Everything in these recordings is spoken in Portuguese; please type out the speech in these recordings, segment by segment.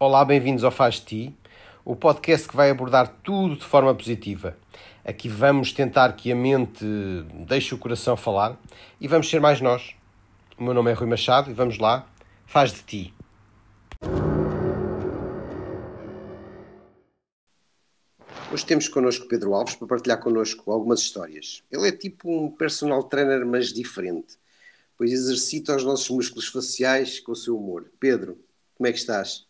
Olá, bem-vindos ao Faz Ti, o podcast que vai abordar tudo de forma positiva. Aqui vamos tentar que a mente deixe o coração falar e vamos ser mais nós. O meu nome é Rui Machado e vamos lá, faz de ti. Hoje temos connosco Pedro Alves para partilhar connosco algumas histórias. Ele é tipo um personal trainer, mas diferente, pois exercita os nossos músculos faciais com o seu humor. Pedro, como é que estás?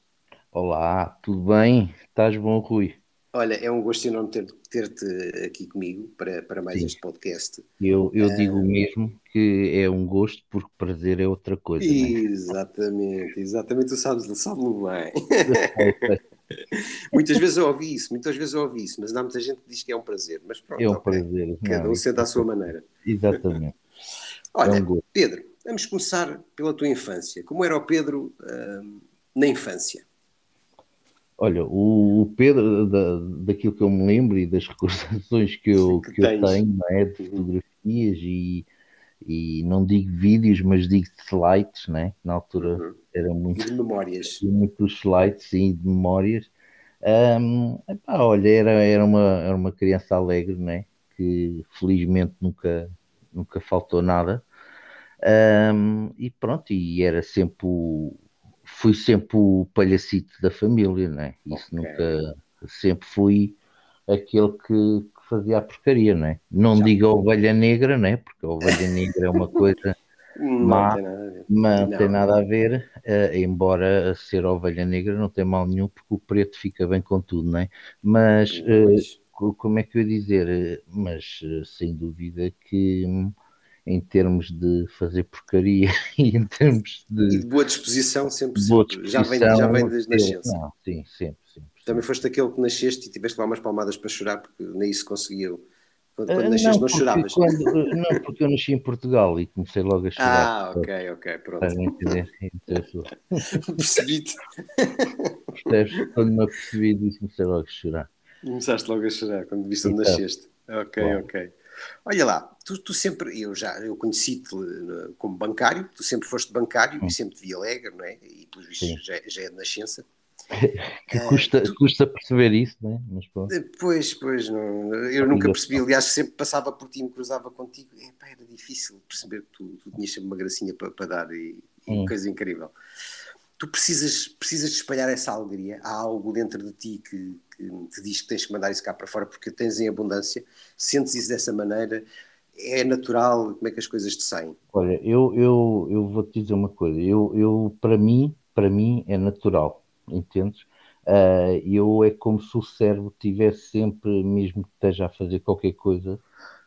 Olá, tudo bem? Estás bom, Rui? Olha, é um gosto enorme ter- ter-te aqui comigo para, para mais Sim. este podcast. Eu, eu digo Ah. mesmo que é um gosto porque prazer é outra coisa, né? Exatamente, exatamente, tu sabes, sabe-me bem. Muitas vezes eu ouvi isso, muitas vezes eu ouvi isso, mas há muita gente que diz que é um prazer. Mas pronto, É um ok. prazer. Cada Não, um sente à sua maneira. Exatamente. É Olha, um gosto. Pedro, vamos começar pela tua infância. Como era o Pedro hum, na infância? Olha, o, o Pedro, da, daquilo que eu me lembro e das recordações que eu, Que que eu tenho, é? De Uhum. fotografias e, e não digo vídeos, mas digo slides, né? Na altura Uhum. era E muito de memórias? muitos slides sim, de memórias. Ahm, epá, olha, era, era uma, era uma criança alegre, né? Que felizmente nunca, nunca faltou nada. Ahm, e pronto, e era sempre o, fui sempre o palhacito da família, né? Isso Ok. nunca, sempre fui aquele que, que fazia a porcaria, né? Não Já. digo a ovelha negra, né? Porque a ovelha negra é uma coisa Não Má, tem nada a ver. não Não. tem nada a ver, eh, embora ser ovelha negra não tem mal nenhum, porque o preto fica bem com tudo, não é? Mas, co- como é que eu ia dizer? Mas, eh, sem dúvida que em termos de fazer porcaria e em termos E de de boa disposição, sempre, boa sempre. Já vem, disposição, já vem desde eu- nascença. não, sim, sempre, sempre. Também foste aquele que nasceste e tiveste lá umas palmadas para chorar, porque nem isso conseguiu. Quando, quando nasceste, não, porque choravas. quando- eh, não, porque eu nasci em Portugal e comecei logo a chorar. Ah, ok, ok, pronto. Estás a entender? Percebi-te. percebes? Quando me apercebi disso, comecei logo a chorar. Começaste logo a chorar quando viste onde Então. nasceste. Ok, Claro. ok. Olha lá, tu, tu sempre, eu já eu conheci-te eh, como bancário, tu sempre foste bancário e sempre te vi alegre, não é? E pelos vistos já, já é de nascença. Que custa, tu- custa perceber isso, né? Mas pronto. Eh, Pois, pois, não, eu nunca Ainda- percebi, aliás, sempre passava por ti e me cruzava contigo, era difícil perceber que tu, tu tinhas sempre uma gracinha para, para dar e, e Hum. coisa incrível. Tu precisas, precisas de espalhar essa alegria, há algo dentro de ti que, que te diz que tens que mandar isso cá para fora porque tens em abundância, sentes isso dessa maneira, é natural, como é que as coisas te saem? Olha, eu, eu, eu vou te dizer uma coisa. Eu, eu, para mim, para mim é natural, entendes? Ah, eu é como se o cérebro tivesse sempre, mesmo que esteja a fazer qualquer coisa,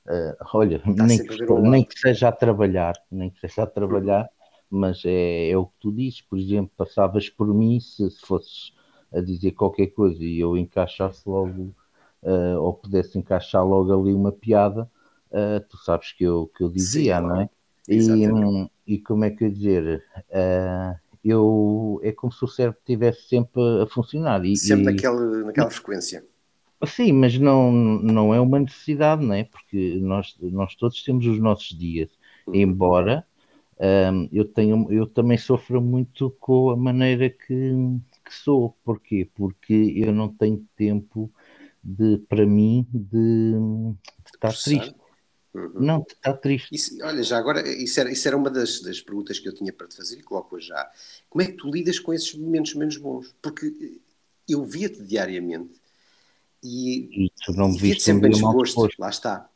ah, olha, nem que, ao nem que seja a trabalhar, nem que seja a trabalhar, mas é, é o que tu dizes, por exemplo, passavas por mim se, se fosses a dizer qualquer coisa e eu encaixasse logo, ah, ou pudesse encaixar logo ali uma piada, ah, tu sabes que eu, que eu dizia, Sim, não é? E, Exatamente. hum, e como é que eu ia dizer? Ah, eu, é como se o cérebro estivesse sempre a funcionar. E, Sempre e- naquela, naquela frequência. Sim, mas não, não é uma necessidade, não é? Porque nós, nós todos temos os nossos dias. Uhum. Embora hum, eu tenho, eu também sofro muito com a maneira que, que sou. Porquê? Porque eu não tenho tempo de, para mim, de, de estar triste. Uhum. Não, de estar triste. Isso, olha, já agora, isso era, isso era uma das, das perguntas que eu tinha para te fazer e coloco já. Como é que tu lidas com esses momentos menos bons? Porque eh, eu via-te diariamente e, E tu não me via-te viste um sempre disposto, disposto. lá está.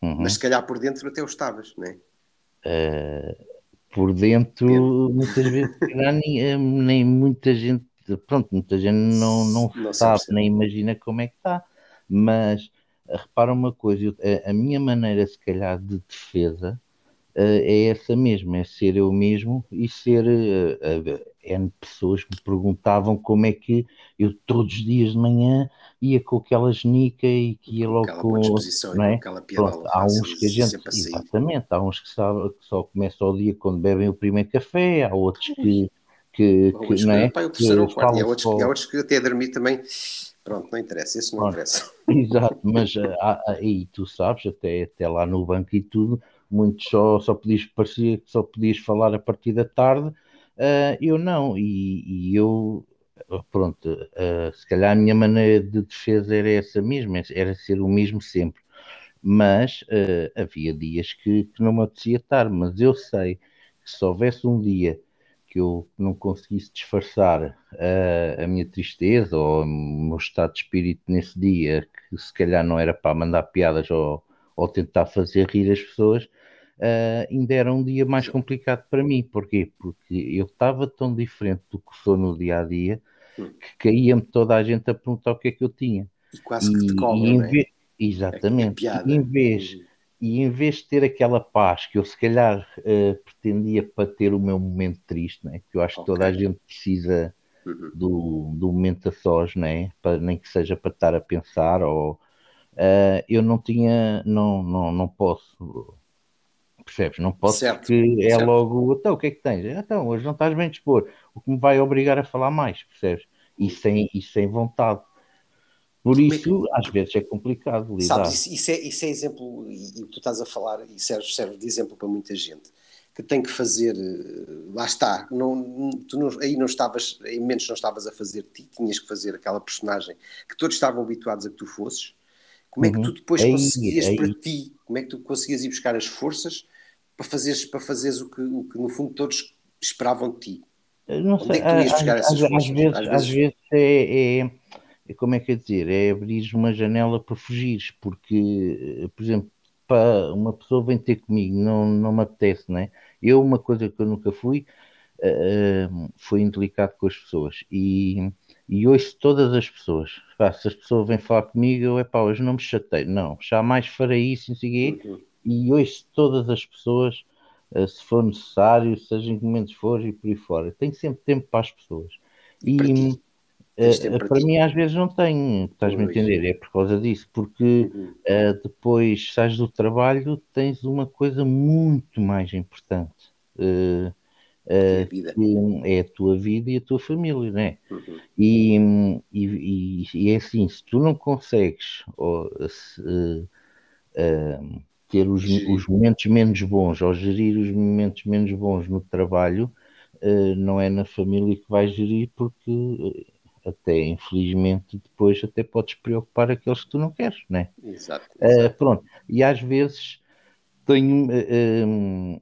Uhum. Mas se calhar por dentro até o estavas, não é? Por dentro, muitas vezes, nem, eh, nem muita gente, pronto, muita gente não, não Não sabe, nem imagina como é que está, mas eh, repara uma coisa, a, a minha maneira, se calhar, de defesa eh, é essa mesmo, é ser eu mesmo e ser. eh, eh, N pessoas me perguntavam como é que eu todos os dias de manhã ia com aquela genica e que ia Com logo aquela boa com. disposição não é? aquela Pronto, há uns que a gente, sempre a sair. exatamente, há uns que, sabe, que só começam o dia quando bebem o primeiro café, há outros que, que, Há que outros não que, é? pá, o terceiro ou o Que quarto. E há outros, só- há outros que até dormir também. Pronto, não interessa, esse não Pronto. interessa. Exato, mas ah, há- e tu sabes, até, até lá no banco e tudo, muitos só, só podias, parecia que só podias falar a partir da tarde, ah, eu não, e, e eu pronto, uh, se calhar a minha maneira de defesa era essa mesma, era ser o mesmo sempre. Mas uh, havia dias que, que, não me apetecia estar, mas eu sei que se houvesse um dia que eu não conseguisse disfarçar uh, a minha tristeza ou o meu estado de espírito nesse dia, que se calhar não era para mandar piadas ou, ou tentar fazer rir as pessoas, uh, ainda era um dia mais complicado para mim. Porquê? Porque eu estava tão diferente do que sou no dia a dia. Que caía-me toda a gente a perguntar o que é que eu tinha. E quase que te cobram, é? Exatamente. É em vez, hum. e em vez de ter aquela paz que eu se calhar uh, pretendia para ter o meu momento triste, né? que eu acho okay. que toda a gente precisa uhum. do, do momento a sós, né? para, nem que seja para estar a pensar, ou uh, eu não tinha, não, não, não posso Percebes? Não posso certo, porque é certo. logo, então, o que é que tens? Então, hoje não estás bem dispor, o que me vai obrigar a falar mais, percebes? E sem, e sem vontade. Por isso, às vezes é complicado lidar. Sabes, isso, isso, é, isso é exemplo, e o que tu estás a falar, e serve, serve de exemplo para muita gente, que tem que fazer, eh, lá está, não, tu não, aí não estavas, em momentos não estavas a fazer ti, tinhas que fazer aquela personagem que todos estavam habituados a que tu fosses, como é que tu uhum. depois aí, conseguias aí. para ti, como é que tu conseguias ir buscar as forças para fazeres, para fazeres o, que, o que no fundo todos esperavam de ti? Não sei, é às, às, às, vezes, às vezes é, é, é, como é que é dizer, é abrir uma janela para fugires, porque, por exemplo, para uma pessoa vem ter comigo, não, não me apetece, né? Eu, uma coisa que eu nunca fui, uh, foi indelicado com as pessoas. E, e ouço todas as pessoas. Pá, se as pessoas vêm falar comigo, eu, é pá, hoje não me chatei, não, jamais farei isso, não sei uhum. E hoje todas as pessoas, se for necessário, seja em que momentos for e por aí fora. Tenho sempre tempo para as pessoas. E, uh, para, para mim, às vezes, não tenho, estás-me a entender? É por causa disso, porque uhum. uh, depois sais do trabalho, tens uma coisa muito mais importante. Uh, Uh, que é a tua vida e a tua família, né? Uhum. E, e, e, é assim, se tu não consegues ou, se, uh, uh, ter os, os, momentos menos bons ou gerir os momentos menos bons no trabalho, uh, não é na família que vais gerir, porque uh, até infelizmente depois até podes preocupar aqueles que tu não queres, né? Exato. exato. Uh, pronto, e às vezes tenho. Um,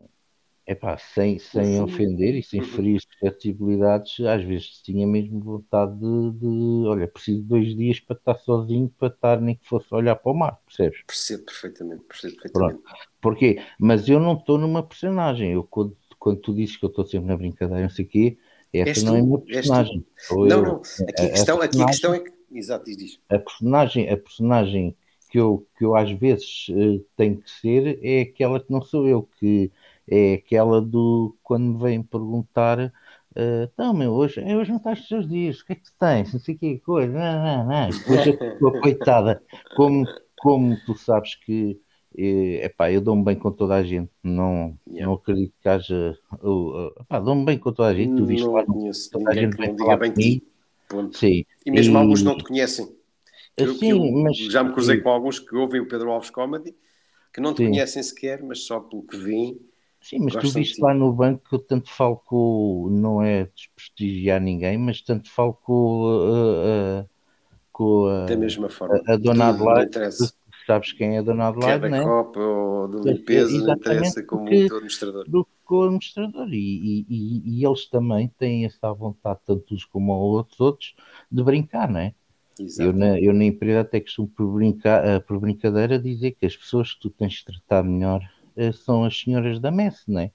epá, sem, sem ofender e sem uhum. ferir suscetibilidades, às vezes tinha mesmo vontade de, de, olha, preciso de dois dias para estar sozinho, para estar nem que fosse olhar para o mar, percebes? Percebo perfeitamente, percebo perfeitamente. Pronto. Porquê? Mas eu não estou numa personagem, eu quando, quando tu dizes que eu estou sempre na brincadeira, não sei o quê, essa não é uma personagem. Não, eu, não, aqui a, questão, a aqui a questão é que, exato, diz, diz. A personagem, a personagem que eu, que eu às vezes uh, tenho que ser é aquela que não sou eu, que é aquela do quando me vêm perguntar uh, então meu, hoje, hoje não estás os teus dias, o que é que tu tens? Não sei o que coisa, não, não, não. Depois a pessoa, coitada, como, como tu sabes que é epá, eu dou-me bem com toda a gente, não, yeah. não acredito que haja. Uh, uh, dou-me bem com toda a gente, tu viste não lá, conheço toda a gente vem falar bem comigo. Sim. E mesmo e... alguns não te conhecem. Eu, Sim, eu, mas... Já me cruzei com alguns que ouvem o Pedro Alves Comedy, que não te Sim. conhecem sequer, mas só pelo que vêm Sim, mas tu viste lá no banco que eu tanto falo com, não é desprestigiar ninguém, mas tanto falo com, uh, uh, com a, da mesma forma. a, a dona Adelaide, sabes quem é a dona Adelaide, que é da? Copa ou do limpeza, não interessa, como o administrador. Do que o administrador. E, e, e, eles também têm essa vontade, tanto uns como os outros, de brincar, não é? Eu na, eu na empresa até costumo por, brincar, por brincadeira dizer que as pessoas que tu tens de tratar melhor eh, são as senhoras da messe, não é?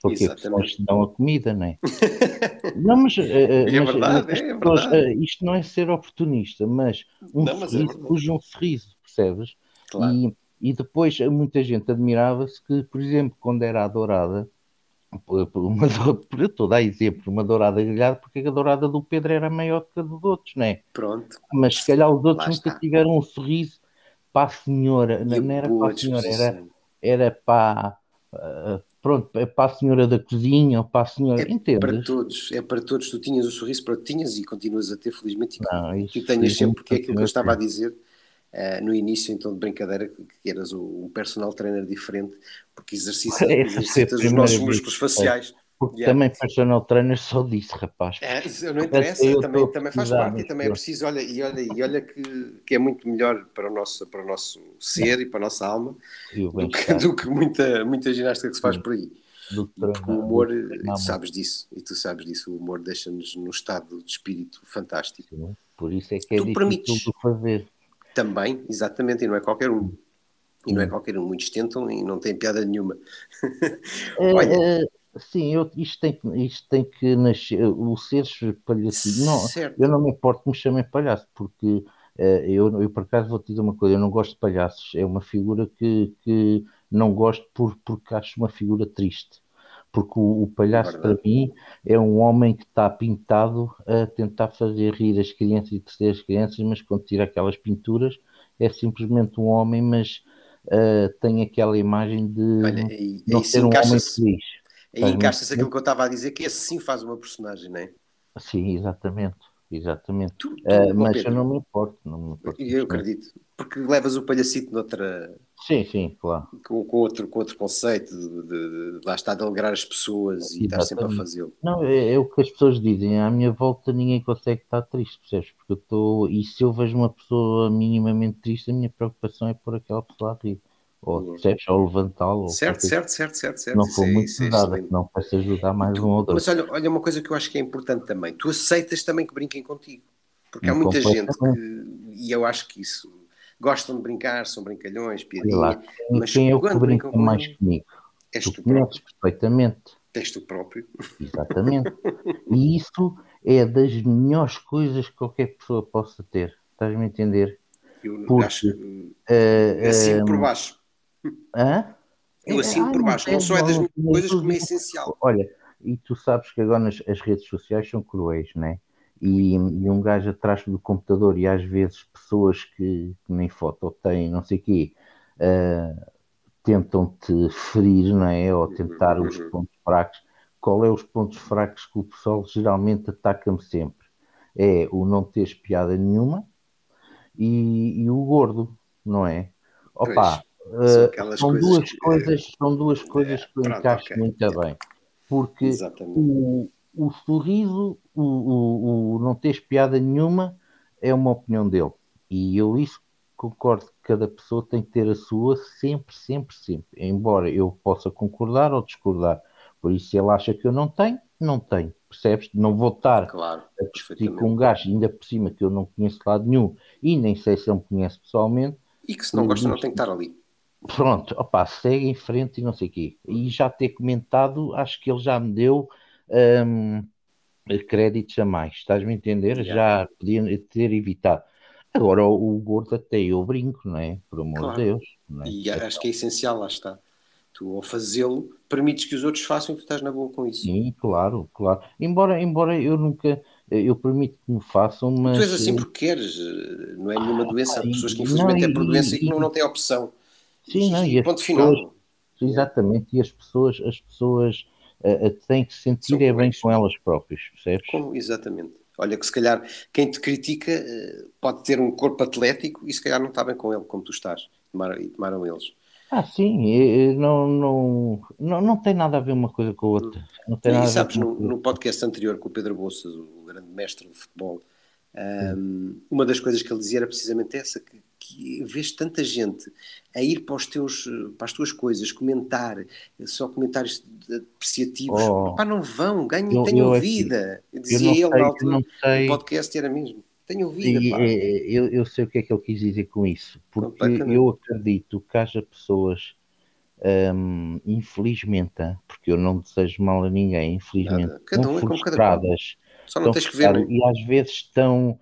Porque Exatamente. que dão a comida, não é? não, mas, uh, é mas, verdade, é pessoas, verdade. Isto não é ser oportunista, mas um não, mas é sorriso, é um sorriso, percebes? Claro. E, e depois muita gente admirava-se que, por exemplo, quando era a dourada, uma, eu estou a dar exemplo, uma dourada grelhada, porque a dourada do Pedro era maior que a dos outros, não é? Pronto. Mas se calhar os outros nunca tiveram um sorriso para a senhora, não, não era para a senhora, era era para uh, pronto, é para a senhora da cozinha ou para a senhora. É Entendes? para todos, é para todos. Tu tinhas o sorriso para tinhas e continuas a ter, felizmente, e que tu tenhas sempre, porque é aquilo que eu estava a dizer uh, no início, então, de brincadeira, que eras um personal trainer diferente, porque exercitas, exercitas os nossos músculos faciais. Porque yeah. também personal trainer só disse, rapaz. É, não interessa, também, também faz parte e também é preciso, olha, e olha, e olha que, que é muito melhor para o nosso, para o nosso ser e para a nossa alma do que, do que, muita, muita ginástica que se faz por aí. Porque o humor, e tu sabes disso, e tu sabes disso, o humor deixa-nos num estado de espírito fantástico. Sim, por isso é que é tu difícil permites, de fazer. Também, exatamente, e não é qualquer um. E não é qualquer um, muitos tentam e não tem piada nenhuma. É, Olha, é, sim, eu, isto, tem, isto tem que nascer, o seres palhacinho, não, eu não me importo que me chamem palhaço, porque uh, eu, eu por acaso vou te dizer uma coisa, eu não gosto de palhaços, é uma figura que, que não gosto por, porque acho uma figura triste. Porque o, o palhaço, é para mim, é um homem que está pintado a tentar fazer rir as crianças e terceiro as crianças, mas quando tira aquelas pinturas, é simplesmente um homem, mas uh, tem aquela imagem de Olha, não ser um homem feliz. Aí encaixa-se aquilo que eu estava a dizer, que esse sim faz uma personagem, não é? Sim, exatamente. Exatamente. Tu, tu, uh, mas Pedro, eu não me importo. Não me importo eu acredito. Porque levas o palhacito noutra. Sim, sim, claro. Com, com outro, com outro conceito de, de, de lá está de alegrar as pessoas e estar sempre a fazê-lo. Não, é, é, o que as pessoas dizem. À minha volta ninguém consegue estar triste, percebes? Porque eu estou. E se eu vejo uma pessoa minimamente triste, a minha preocupação é por aquela pessoa a rir ou percebes, ou levantá-lo. Certo, certo, certo, certo, certo. Não foi é, muito nada, não vai ajudar mais tu, um ou dois. Mas olha, olha uma coisa que eu acho que é importante também, tu aceitas também que brinquem contigo, porque há muita gente que, e eu acho que isso, gostam de brincar, são brincalhões, piadinha, mas quem é o que brinca mais comigo? És tu, tu próprio. perfeitamente. És tu próprio. Exatamente. e isso é das melhores coisas que qualquer pessoa possa ter. Estás-me a entender? Eu Porque, acho que uh, assim uh, por baixo. Hã? Eu assino ah, por baixo, não, só é das coisas como é essencial. Olha, e tu sabes que agora as, as redes sociais são cruéis, né? E, e um gajo atrás do computador e às vezes pessoas que, que nem foto têm, não sei o quê, uh, tentam-te ferir, não é? Ou tentar uhum. os pontos fracos. Qual é os pontos fracos que o pessoal geralmente ataca-me sempre? É o não teres piada nenhuma e, e o gordo, não é? Opa, Uh, são, duas que, coisas, são duas coisas é, que eu pronto, encaixo okay. muito bem. Porque o, o sorriso, o, o, o não ter piada nenhuma, é uma opinião dele. E eu isso concordo que cada pessoa tem que ter a sua sempre, sempre, sempre. Embora eu possa concordar ou discordar. Por isso, se ele acha que eu não tenho, não tenho. Percebes? Não vou estar claro, a discutir com um gajo, ainda por cima, que eu não conheço de lado nenhum e nem sei se ele me conhece pessoalmente. E que se não gosta, não tem que estar ali. Pronto, opa, segue em frente e não sei o quê. E já ter comentado, acho que ele já me deu um, créditos a mais, estás-me a entender? Yeah. Já podia ter evitado. Agora o, o gordo até eu brinco, não é? Por amor claro. de Deus. É? E acho que é essencial, lá está. Tu ao fazê-lo, permites que os outros façam e tu estás na boa com isso. Sim, claro, claro. Embora, embora eu nunca, eu permito que me façam, mas. Tu és assim porque queres, não é nenhuma ah, doença. Há pessoas que infelizmente não, é por doença e, e que não, não têm opção. Sim, não, e, ponto pessoas, final. Exatamente, e as pessoas, as pessoas uh, têm que sentir é bem com elas próprias, percebes? Como, exatamente. Olha que se calhar quem te critica uh, pode ter um corpo atlético e se calhar não está bem com ele, como tu estás, e tomaram eles. Ah, sim, não, não, não, não tem nada a ver uma coisa com a outra. Não tem nada e sabes, no, no, podcast anterior com o Pedro Bolsas, o grande mestre do futebol, um, uma das coisas que ele dizia era precisamente essa, que que vês tanta gente a ir para, os teus, para as tuas coisas, comentar, só comentários apreciativos, oh, pá, não vão, ganhem, tenham eu, vida. Eu dizia ele na altura, no podcast era mesmo. Tenham vida, e, é, eu, eu sei o que é que ele quis dizer com isso, porque eu acredito que haja pessoas, hum, infelizmente, porque eu não desejo mal a ninguém, infelizmente, cada um é um. Só não tens que ver. E às vezes estão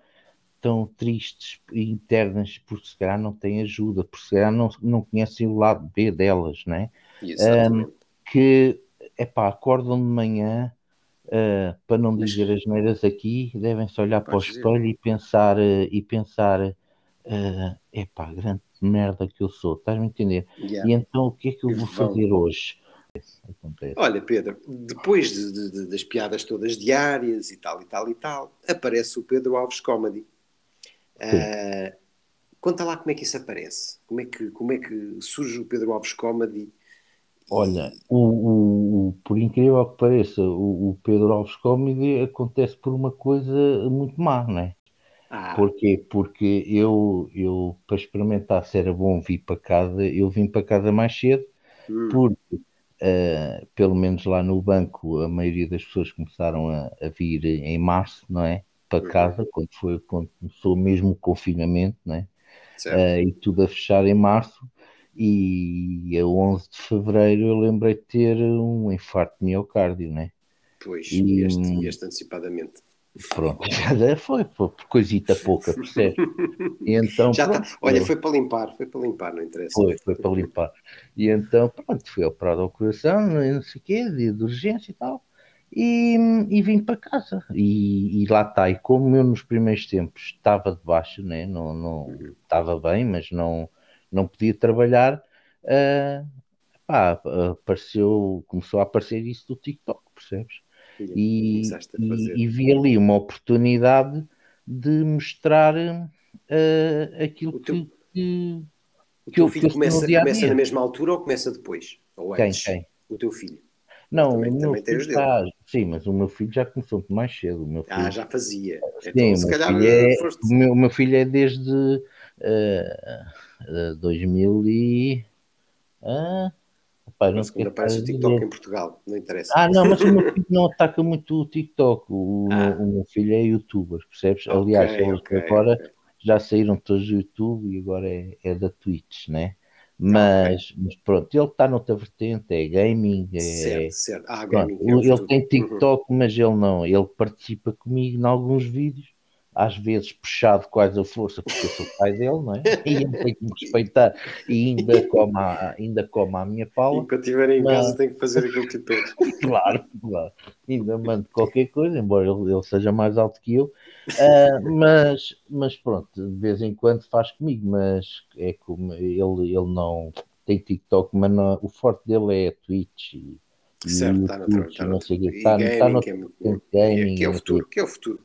tão tristes internas porque se calhar não têm ajuda, porque se calhar não, não conhecem o lado B delas, né? Um, que epá, acordam de manhã uh, para não dizer as neiras aqui, devem-se olhar para o espelho e pensar, uh, e pensar uh, epá, grande merda que eu sou, estás-me a entender? Yeah. E então o que é que eu vou fazer hoje? Olha, Pedro, depois de, de, das piadas todas diárias e tal e tal e tal, aparece o Pedro Alves Comedy. Uh, conta lá como é que isso aparece, como é que, como é que surge o Pedro Alves Comedy Olha, o, o, o, por incrível que pareça, o, o Pedro Alves Comedy acontece por uma coisa muito má, não é? Ah. Porquê? Porque eu, eu, para experimentar se era bom vir para casa, eu vim para casa mais cedo, hum. porque, uh, pelo menos lá no banco, a maioria das pessoas começaram a, a vir em março, não é? Para uhum. casa, quando, foi, quando começou mesmo o confinamento, não é? Uh, e tudo a fechar em março. E a 11 de fevereiro eu lembrei de ter um infarto de miocárdio, né? Pois, e, este, este antecipadamente. Pronto, já foi, foi por coisita pouca, percebe? E então, já tá. pronto, tá. Olha, foi para limpar, foi para limpar, não interessa. Foi, foi para limpar. E então, pronto, fui operado ao coração, não sei o quê, de, de urgência e tal, e, e vim para casa. E, e, lá está. E como eu nos primeiros tempos estava de baixo, né? não, não uhum. estava bem, mas não não podia trabalhar, uh, pá, apareceu, começou a aparecer isso do TikTok, percebes? E, e, e, vi ali uma oportunidade de mostrar uh, aquilo teu, que, que, o teu filho começa, começa na mesma altura ou começa depois? Ou quem, quem? O teu filho. Não, também, o meu também filho está, sim, mas o meu filho já começou muito mais cedo. O meu ah, filho, ah, já fazia. Sim, então, se calhar, é, foste... o, meu, o meu filho é desde uh, 2000 e... Ah, Rapaz, não quando aparece o TikTok dizer. em Portugal, não interessa. Ah, não, mas o meu filho não ataca muito o TikTok. O, ah. meu, o meu, filho é youtuber, percebes? Okay, Aliás, okay, agora okay. já saíram todos do YouTube e agora é, é da Twitch, né? Mas, mas pronto, ele está noutra vertente, é gaming. É, certo, certo. Ah, gaming pronto, é ele tem uhum. TikTok, uhum. mas ele não. Ele participa comigo em alguns vídeos às vezes puxado quase a força, porque eu sou pai dele, não é? E ele tem que me respeitar e ainda come a, ainda come a minha pala. Enquanto estiver em mas... casa tem que fazer aquilo que todos. claro, claro. Ainda mando qualquer coisa, embora ele, ele seja mais alto que eu. Uh, mas, mas pronto, de vez em quando faz comigo, mas é como ele, ele não tem TikTok, mas não, o forte dele é a Twitch e, certo, está no, Twitch, não sei o que, está, está no, que é, que é o futuro, que é o futuro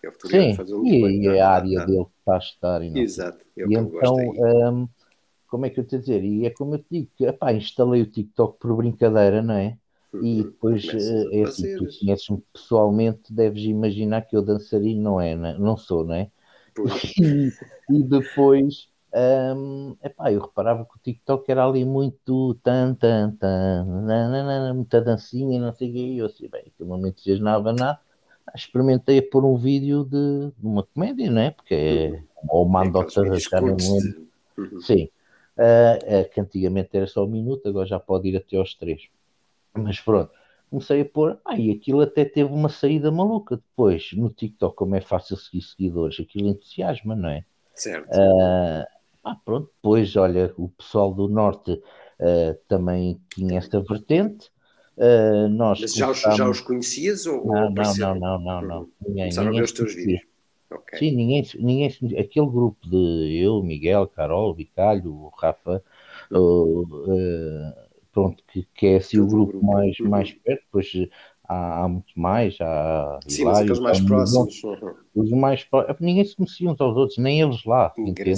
que é o Sim, fazer um e, e é a área dele que está a estar. E, não. Exato, é e então, um, como é que eu te dizer? E é como eu te digo, epá, instalei o TikTok por brincadeira, não é? Uhum. E depois, eh, é assim, tu conheces-me pessoalmente, deves imaginar que eu dançarino não é, não, é? sou, não é? E, e, depois, um, epá, eu reparava que o TikTok era ali muito tan, tan, tan, nanana, muita dancinha, não sei o quê, e eu assim, bem, aquilo não me entusiasmava nada, experimentei pôr um vídeo de, de uma comédia, não é? Porque é, uhum. ou mando é já não lembro. Uhum. Sim, uh, uh, que antigamente era só um minuto, agora já pode ir até aos três. Mas pronto, comecei a pôr, ah, e aquilo até teve uma saída maluca depois, no TikTok, como é fácil seguir seguidores, aquilo entusiasma, não é? Certo. Uh, ah, pronto, depois, olha, o pessoal do Norte uh, também tinha esta vertente, Uh, nós Mas já os, já os conhecias ou, não, ou não, não, não, não, não, uhum. Ninguém, Começaram ninguém a ver os teus vídeos. Okay. Sim, ninguém, ninguém, aquele grupo de eu, Miguel, Carol, Vicalho, Rafa, uh, uh, pronto, que, que é assim o grupo, grupo. mais, uhum. mais perto, depois há, há muito mais, há Sim, Hilário, mas aqueles mais próximos. Uhum. Os mais próximos, ninguém se conhecia uns aos outros, nem eles lá. E, Quer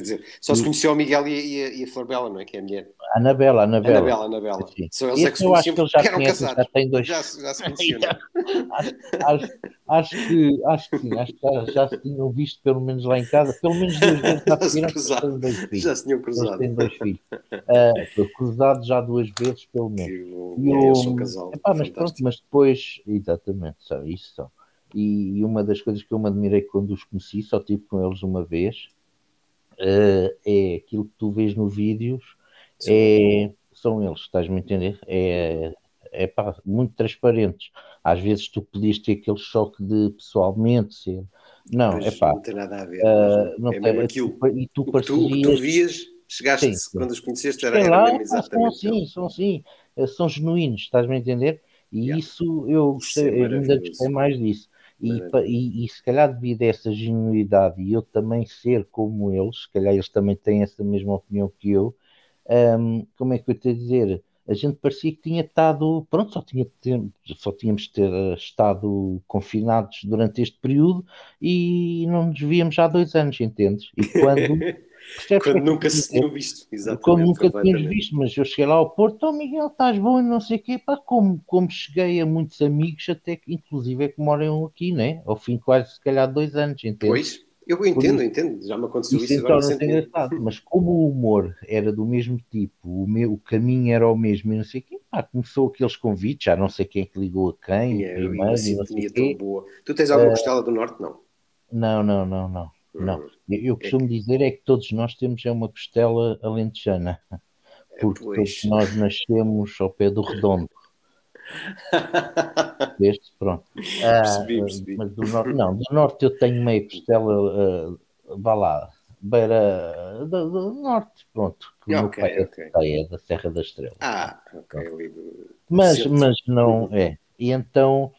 dizer, só e, se conheceu o Miguel e, a, e a Flor Bela, não é? Que é a mulher. A Anabela, Anabela. Anabela, Anabela. Sim. São eles é que se conheciam que já, eram casados. Já, tem dois... já, já se conheciam. É? acho, acho, que, acho que sim, acho que já, já se tinham visto pelo menos lá em casa, pelo menos duas vezes já se viram dois filhos. Já se tinham cruzado. Eles têm dois filhos. Uh, cruzado já duas vezes pelo menos. Que, e o, um casal. Epá, mas pronto, mas depois, exatamente, só isso só. E, uma das coisas que eu me admirei quando os conheci, só tive com eles uma vez, uh, é aquilo que tu vês no vídeos, é, são eles, estás-me a entender? É, é pá, muito transparentes. Às vezes tu podias ter aquele choque de pessoalmente ser. Não, é pá. Não tem nada a ver. Uh, não é tem, aquilo. E tu, o tu, tu vias, chegaste, sim, quando os conheceste, era, era exatamente. São assim, são assim, são genuínos, estás-me a entender? E yeah. isso eu, gostei, eu ainda gostei mais disso. E, e, e, se calhar devido a essa genuidade e eu também ser como eles, se calhar eles também têm essa mesma opinião que eu, um, como é que eu te dizer? A gente parecia que tinha estado, pronto, só, tinha, só tínhamos ter eh, estado confinados durante este período e não nos víamos há dois anos, entendes? E quando, Quando nunca se tinham visto, exatamente. Quando nunca tínhamos visto, mas eu cheguei lá ao Porto, oh Miguel, estás bom e não sei o quê, pá, como, como cheguei a muitos amigos, até que inclusive é que moram aqui, né? Ao fim quase, se calhar, dois anos, entende? Pois, eu entendo, entendo, já me aconteceu isso, isso agora engraçado, mas como o humor era do mesmo tipo, o, meu, o caminho era o mesmo e não sei quê, pá, começou aqueles convites, já não sei quem é que ligou a quem, é, primeiro, uma sintonia tão boa. Tu tens alguma uh, costela do Norte, não? Não, não, não, não. Não, hum. eu costumo é dizer é que todos nós temos é uma costela alentejana, é, porque todos nós nascemos ao pé do redondo. Este, pronto. Ah, percebi, percebi. Mas do norte, não, do norte eu tenho meia costela, uh, vá lá, beira do, do norte, pronto. Que okay, o meu pai okay. é, é da Serra da Estrela. Ah, ok. Mas, mas não é. E então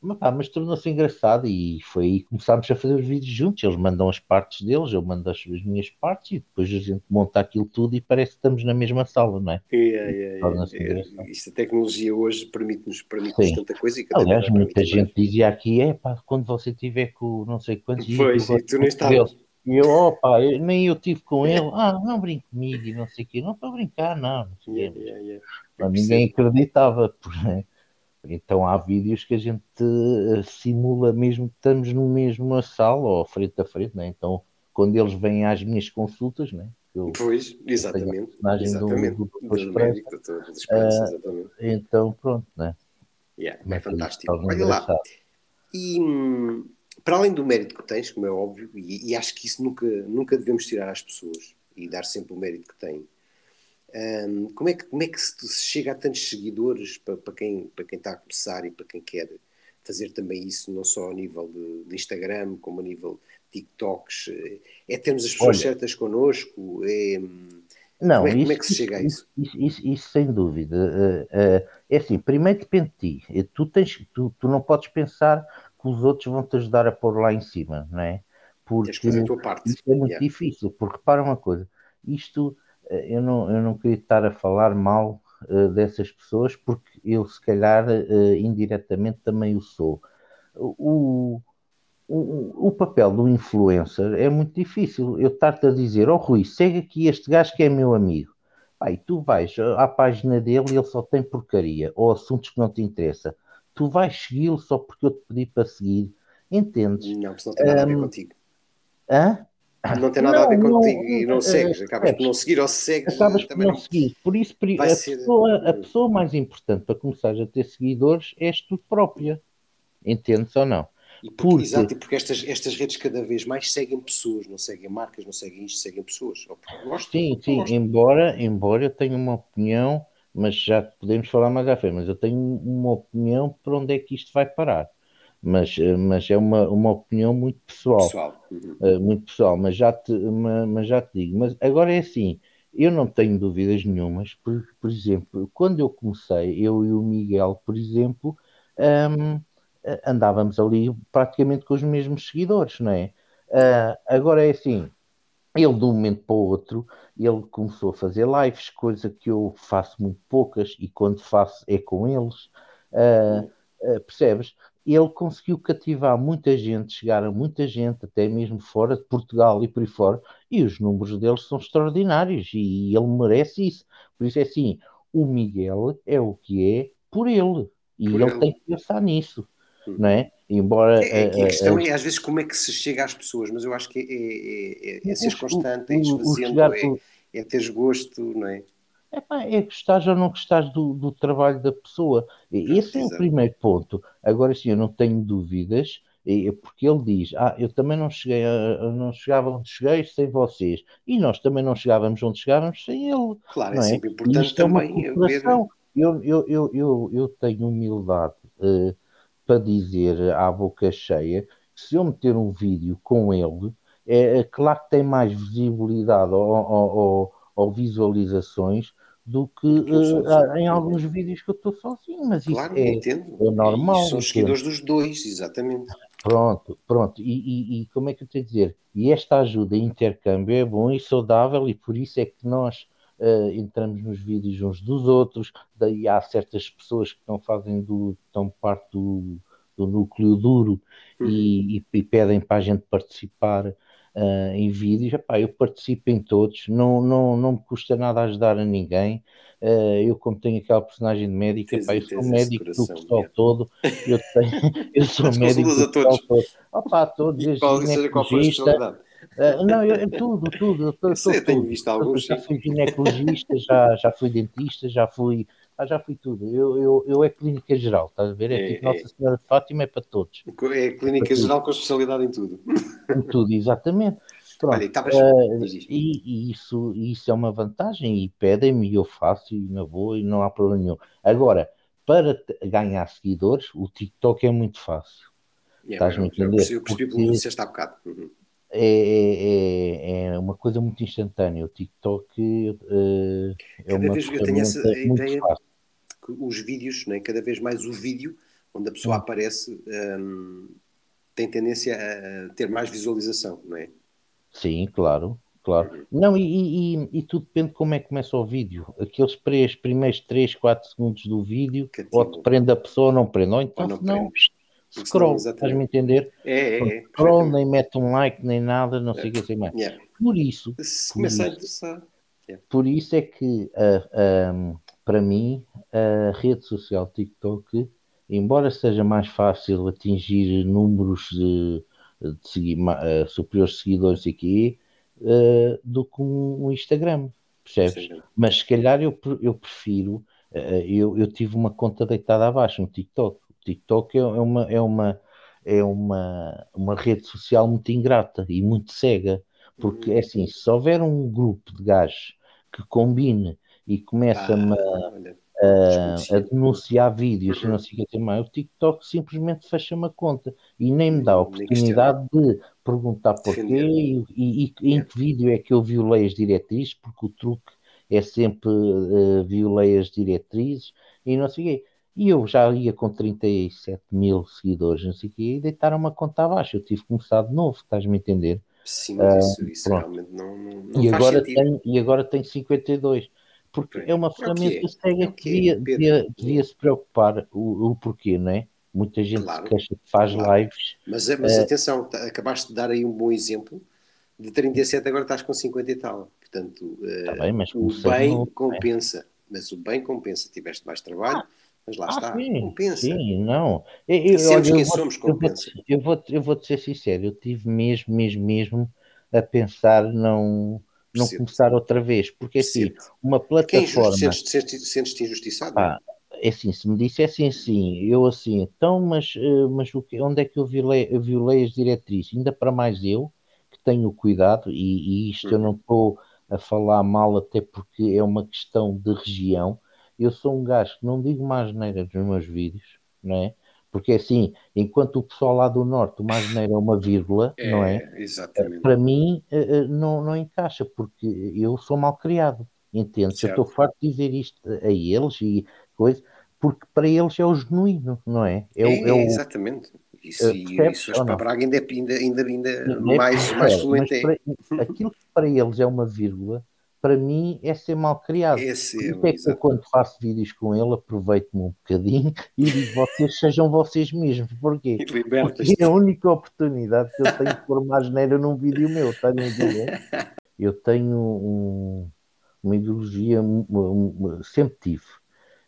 mas, pá, mas tornou-se engraçado e foi aí que começámos a fazer os vídeos juntos. Eles mandam as partes deles, eu mando as, as minhas partes e depois a gente monta aquilo tudo e parece que estamos na mesma sala, não é? Yeah, yeah, yeah. É, isto a tecnologia hoje permite-nos permite tanta coisa. E Aliás, muita gente dizia aqui, é pá, quando você tiver com não sei quantos Pois, e tu nem estavas. E eu, opa, eu, nem eu tive com ele, ah, não brinco comigo e não sei o quê, não estou a brincar, não. não sei yeah, yeah, yeah. ninguém acreditava, porque então há vídeos que a gente uh, simula mesmo que estamos no mesmo sala ou frente a frente, né? Então quando eles vêm às minhas consultas, né? Eu, pois, exatamente. exatamente. Do, do, do, do médico, uh, Então pronto, né? Yeah, é fantástico. Olha lá. E para além do mérito que tens, como é óbvio, e, e acho que isso nunca, nunca devemos tirar às pessoas e dar sempre o mérito que têm um, como, é que, como é que se, se chega a tantos seguidores para, para, quem, para quem está a começar e para quem quer fazer também isso, não só a nível de, de Instagram, como a nível de TikToks? É termos as pessoas Olha, certas connosco? É, não, como é, isso, como é que se chega a isso? Isso, isso, isso sem dúvida. Uh, uh, é assim, primeiro depende de ti. Tu, tens, tu, tu não podes pensar que os outros vão te ajudar a pôr lá em cima, não é? Porque isso é muito yeah. difícil, porque repara uma coisa, isto eh, eu não, eu não queria estar a falar mal uh, dessas pessoas, porque eu, se calhar, uh, indiretamente também o sou. O, o, o, papel do influencer é muito difícil. Eu estar-te a dizer, oh Rui, segue aqui este gajo que é meu amigo. Pai, tu vais à página dele e ele só tem porcaria, ou assuntos que não te interessam. Tu vais segui-lo só porque eu te pedi para seguir. Entendes? Não, porque não tem nada a ver contigo. Hã? Não tem nada não, a ver contigo não, e não é, segues, acabas é, por não seguir ou segues. Acabas por não, seguir. Por isso, a, ser... pessoa, a pessoa mais importante para começar a ter seguidores és tu própria. Entendes ou não? E porque, porque... Exato, e porque estas, estas redes cada vez mais seguem pessoas, não seguem marcas, não seguem isto, seguem pessoas. Gosto, sim, sim, gosto. embora, embora eu tenha uma opinião, mas já podemos falar mais à frente, mas eu tenho uma opinião para onde é que isto vai parar mas, eh, mas é uma, uma opinião muito pessoal, pessoal. Uhum. Uh, muito pessoal, mas já, te, mas, mas, já te digo, mas agora é assim, eu não tenho dúvidas nenhumas, por, por exemplo, quando eu comecei, eu e o Miguel, por exemplo, um, andávamos ali praticamente com os mesmos seguidores, não é? Uh, agora é assim, ele de um momento para o outro, ele começou a fazer lives, coisa que eu faço muito poucas, e quando faço é com eles, uh, uh, percebes? Ele conseguiu cativar muita gente, chegar a muita gente, até mesmo fora de Portugal e por aí fora, e os números deles são extraordinários e ele merece isso. Por isso é assim, o Miguel é o que é por ele e por ele, ele, tem que pensar nisso, hum. não é? Embora é, é, a, questão é às vezes como é que se chega às pessoas, mas eu acho que é, é, é, é ser constante, é esvaziando, é, é teres gosto, não é? Epá, é gostares ou não gostares do, do trabalho da pessoa. Esse é o primeiro ponto. Agora sim, eu não tenho dúvidas, porque ele diz: Ah, eu também não cheguei, a, não chegava onde cheguei sem vocês, e nós também não chegávamos onde chegávamos sem ele. Claro, é sempre importante também é ver. Eu, eu, eu, eu, eu tenho humildade uh, para dizer à boca cheia que se eu meter um vídeo com ele, é, é claro que tem mais visibilidade ou, ou, ou, ou visualizações do que uh, em alguns vídeos que eu estou sozinho, mas claro, isso é, entendo. é normal. E são seguidores dos dois, exatamente. Pronto, pronto. E, e, e, como é que eu tenho a dizer? E esta ajuda em intercâmbio é bom e saudável, e por isso é que nós uh, entramos nos vídeos uns dos outros. Daí há certas pessoas que não fazem do, estão parte do, do núcleo duro uhum. e, e, pedem para a gente participar uh, em vídeos, epá, eu participo em todos, não, não, não me custa nada ajudar a ninguém. Uh, eu, como tenho aquela personagem de médico, epá, eu sou médico do pessoal é. todo, eu, tenho, eu sou médico do pessoal todo. Opa, todos, qual, seja qual for a especialidade. Uh, não, eu, tudo, tudo. Eu, eu, sei, eu tenho visto alguns. Já fui ginecologista, já, já fui dentista, já fui ah, já fui tudo. Eu, eu, eu é clínica geral, estás a ver? É, é tipo Nossa Senhora de Fátima, é para todos. É clínica geral com especialidade em tudo. Em tudo, exatamente. Pronto. Olha, uh, e, e, isso, isso é uma vantagem e pedem-me e eu faço e não vou e não há problema nenhum. Agora, para ganhar seguidores, o TikTok é muito fácil. Yeah, Estás-me a entender? Eu percebi pelo que disseste há bocado. Uhum. É, é, é, uma coisa muito instantânea. O TikTok uh, é Cada uma vez eu tenho essa ideia fácil os vídeos, né? cada vez mais o vídeo, onde a pessoa hum. aparece, um, tem tendência a ter mais visualização, não é? Sim, claro, claro. Uhum. Não, e, e, e, tudo depende de como é que começa o vídeo. Aqueles três, primeiros 3, 4 segundos do vídeo, que ou te prende a pessoa ou não prende, ou então ou não, não scroll, estás-me a entender? É, é, é. Scroll, nem mete um like, nem nada, não sei o é. que assim mais. Yeah. Por isso, Se isso, a interessar. Por isso é que uh, para mim, a rede social TikTok, embora seja mais fácil atingir números de, de seguir, uh, superiores seguidores aqui, uh, do que um, Instagram, percebes? Sim. Mas se calhar eu, eu prefiro, uh, eu, eu tive uma conta deitada abaixo no TikTok. O TikTok é, é uma, é uma, é uma, uma rede social muito ingrata e muito cega, porque é assim, se houver um grupo de gajos que combine e começa-me ah, a, a, denunciar vídeos uhum. não sei o que mais, o TikTok simplesmente fecha-me a conta e nem me dá a oportunidade de perguntar porquê e, e, e, em que vídeo é que eu violei as diretrizes, porque o truque é sempre uh, violei as diretrizes e não sei o quê. E eu já ia com 37 mil seguidores, não sei o quê, e deitaram uma conta abaixo. Eu tive que começar de novo, estás-me a entender? Sim, mas isso, uh, isso realmente não, não, não e agora sentido. Tenho, e agora tenho 52 porque é uma ferramenta é cega é que devia, devia, devia, se preocupar o, o porquê, não é? Muita gente claro, se queixa que faz claro. lives. Mas, mas uh, atenção, tá, acabaste de dar aí um bom exemplo. De 37 agora estás com 50 e tal. Portanto, uh, tá bem, o bem não, compensa. É. Mas o bem compensa. Tiveste mais trabalho, ah, mas lá ah, está. Sim, compensa. Sim, não. Eu, eu, eu, somos, compensa. Eu vou, eu vou-te ser sincero, eu tive mesmo, mesmo, mesmo a pensar não não começar outra vez, porque assim, uma plataforma. Quem sentes-te sentes injustiçado? Ah, é assim, se me dissessem assim, eu assim, então, mas, eh, mas o que, onde é que eu violei, eu violei as diretrizes? Ainda para mais eu, que tenho cuidado, e, e isto eu não estou a falar mal, até porque é uma questão de região. Eu sou um gajo que não digo mais neira nos meus vídeos, não é? Porque assim, enquanto o pessoal lá do norte, o mais é uma vírgula, é, não é? Exatamente. Para mim eh, eh, não, não encaixa, porque eu sou mal criado, entende? Eu estou farto de dizer isto a eles e coisa, porque para eles é o genuíno, não é? É, é, é o, exatamente. Isso, e isso para Braga ainda, ainda, ainda, ainda mais, mais fluente. Para, aquilo que para eles é uma vírgula, para mim é ser mal criado. É, é que eu, quando faço vídeos com ele, aproveito-me um bocadinho e digo: vocês sejam vocês mesmos. Porquê? Porque é a única oportunidade que eu tenho de pôr uma asneira num vídeo meu, entender? Eu tenho um, uma ideologia, sempre tive,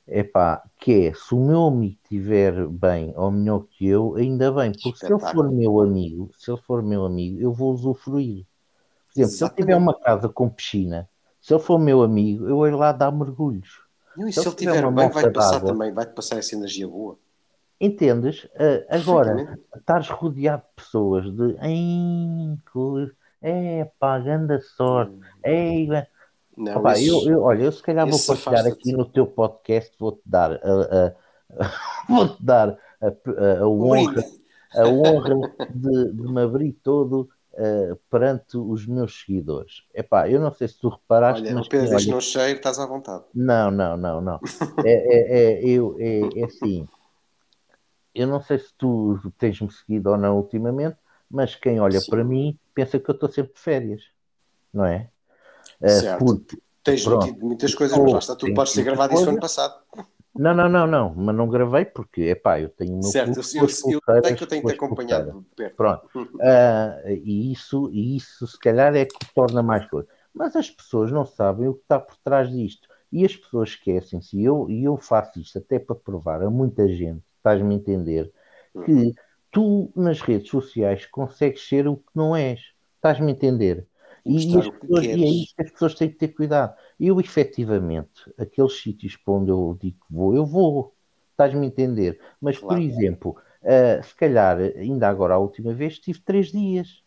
é pá, que é se o meu amigo estiver bem ou melhor que eu, ainda bem, porque se ele for meu amigo, se ele for meu amigo, eu vou usufruir. Por exemplo, Exatamente. se ele tiver uma casa com piscina se ele for meu amigo, eu vou lá dar mergulhos. Não, e se, se ele estiver bem, vai-te passar também, vai-te passar essa energia boa. Entendes? Uh, agora, estás rodeado de pessoas de é pá, grande sorte, hum. ei, não, Opa, eu, eu, olha, eu se calhar vou partilhar aqui no teu podcast, vou-te dar a, vou-te dar a, a, a honra, a honra de, de me abrir todo uh, perante os meus seguidores. Epá, eu não sei se tu reparaste. Olha, mas Pedro, olha, não cheio, estás à vontade. Não, não, não, não. é, é, é, eu, é, é assim. Eu não sei se tu tens-me seguido ou não ultimamente, mas quem olha Sim. para mim pensa que eu estou sempre de férias, não é? Eh, certo. Uh, porque, Tens pronto, muitas coisas, mas lá está, tudo pode ser gravado isso ano passado. Não, não, não, não, mas não gravei porque, é pá, eu tenho o meu Certo, eu, eu, eu sei que eu tenho que acompanhar perto. Pronto, uh, e, isso, e isso se calhar é que torna mais coisa. Mas as pessoas não sabem o que está por trás disto. E as pessoas esquecem-se, e eu, e eu faço isto até para provar a muita gente, estás-me a entender, que uhum. tu nas redes sociais consegues ser o que não és. Estás-me a entender? E, e, pessoas, e é isso que as pessoas têm que ter cuidado. Eu, efetivamente, aqueles sítios para onde eu digo que vou, eu vou. Estás-me a entender? Mas, claro. por exemplo, uh, se calhar, ainda agora a última vez, tive três dias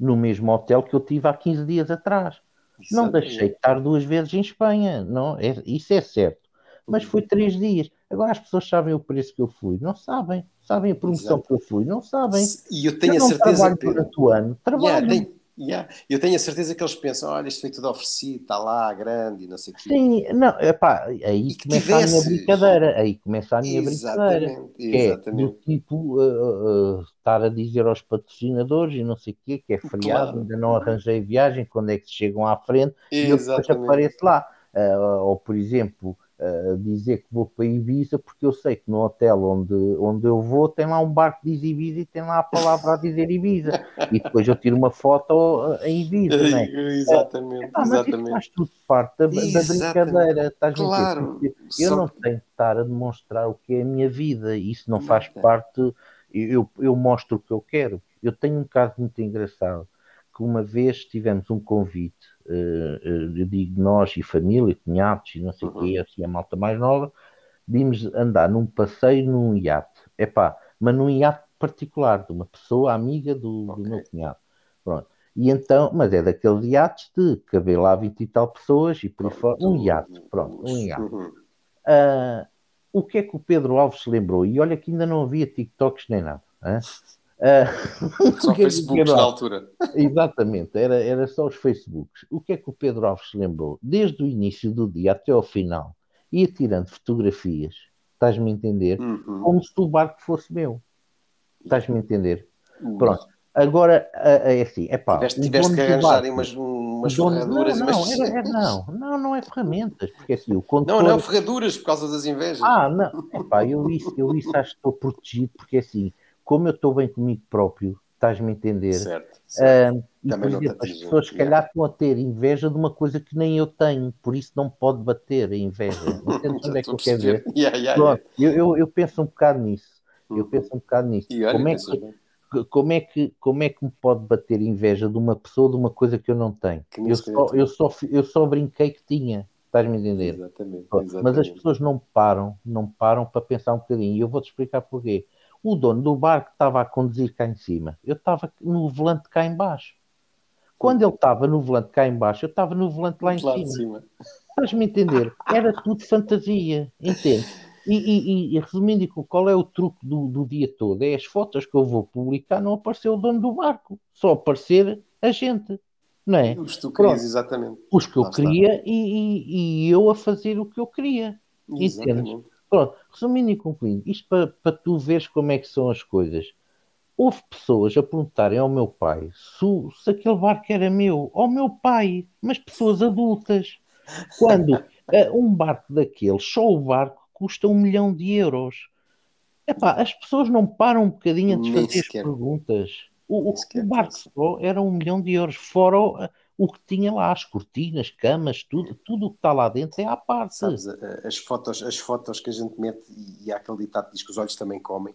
no mesmo hotel que eu tive há 15 dias atrás. Exatamente. Não deixei de estar duas vezes em Espanha, não, é, isso é certo. Mas foi três dias. Agora as pessoas sabem o preço que eu fui, não sabem. Sabem a promoção Exato. que eu fui, não sabem. E eu tenho eu a certeza trabalho que durante o ano, trabalho. Yeah, Yeah. Eu tenho a certeza que eles pensam: olha, isto foi tudo oferecido, está lá, grande e não sei o quê. Sim, não, epá, aí começa tivesses... a minha brincadeira. Aí começa a minha exatamente, brincadeira. Exatamente. É do tipo uh, uh, estar a dizer aos patrocinadores e não sei o quê, que é feriado, claro. ainda não arranjei viagem, quando é que chegam à frente exatamente. e eu depois apareço lá. Uh, ou, por exemplo, uh, dizer que vou para Ibiza porque eu sei que no hotel onde, onde eu vou tem lá um barco que diz Ibiza e tem lá a palavra a dizer Ibiza. E depois eu tiro uma foto eh, em Ibiza, não é? Exatamente, mas exatamente. faz tudo parte da, da brincadeira. Estás claro. Eu Só... não tenho que estar a demonstrar o que é a minha vida. Isso não faz parte. Eu, eu mostro o que eu quero. Eu tenho um caso muito engraçado que uma vez tivemos um convite eu digo nós e família, cunhados e não sei o uhum. quê, assim a malta mais nova, vimos andar num passeio num iate. Epá, mas num iate particular, de uma pessoa amiga do, okay. do meu cunhado. Pronto. E então, mas é daqueles iates de caber lá 20 e tal pessoas e por aí fora. Um iate, pronto, um iate. Uh, o que é que o Pedro Alves se lembrou? E olha que ainda não havia TikToks nem nada. Hein? Uh, só Facebooks na altura. Exatamente, era, era só os Facebooks. O que é que o Pedro Alves se lembrou? Desde o início do dia até ao final, ia tirando fotografias, estás-me a entender? Uhum. Como se o barco fosse meu. Estás-me a entender? Uhum. Pronto. Agora é assim, é pá. Tiveste, tiveste que arranjar umas, umas dono, ferraduras. Não, não, era, era, não, não, não é ferramentas, porque assim, o condutor... Não, não, ferraduras por causa das invejas. Ah, não, é pá, eu isso, eu isso acho que estou protegido, porque assim, como eu estou bem comigo próprio, estás-me a entender? Certo. certo. Uh, e, por exemplo, as pessoas, se calhar, estão a ter inveja de uma coisa que nem eu tenho, por isso não pode bater a inveja. Entende onde é que eu quero ver? Yeah, yeah, Pronto, yeah. Eu, eu, eu, penso um bocado nisso. Eu uhum. penso um bocado nisso. Olha, como, é que, como, é que, como é que me pode bater inveja de uma pessoa de uma coisa que eu não tenho? Eu só, eu, só, eu só brinquei que tinha. Estás-me a entender? Exatamente, exatamente. Mas as pessoas não param, não param para pensar um bocadinho. E eu vou-te explicar porquê o dono do barco estava a conduzir cá em cima. Eu estava no volante cá em baixo. Quando ele estava no volante cá em baixo, eu estava no volante lá em lá cima. cima. Estás-me a entender? Era tudo fantasia, entende? E, e, e, resumindo, qual é o truque do, do, dia todo? É as fotos que eu vou publicar, não apareceu o dono do barco, só aparecer a gente, não é? Os que tu querias, exatamente. Os que eu queria e, e, eu a fazer o que eu queria. Exatamente. Entendes? Pronto, resumindo e concluindo, isto para, para tu veres como é que são as coisas. Houve pessoas a perguntarem ao meu pai se, se aquele barco era meu, ao meu pai, mas pessoas adultas. Quando uh, um barco daqueles, só o barco, custa um milhão de euros. Epá, as pessoas não param um bocadinho a desfazer as perguntas. O, o, o barco só era um milhão de euros, fora o que tinha lá, as cortinas, camas, tudo, tudo o que está lá dentro é à parte. Sabes, as fotos, as fotos que a gente mete, e há aquele ditado que diz que os olhos também comem.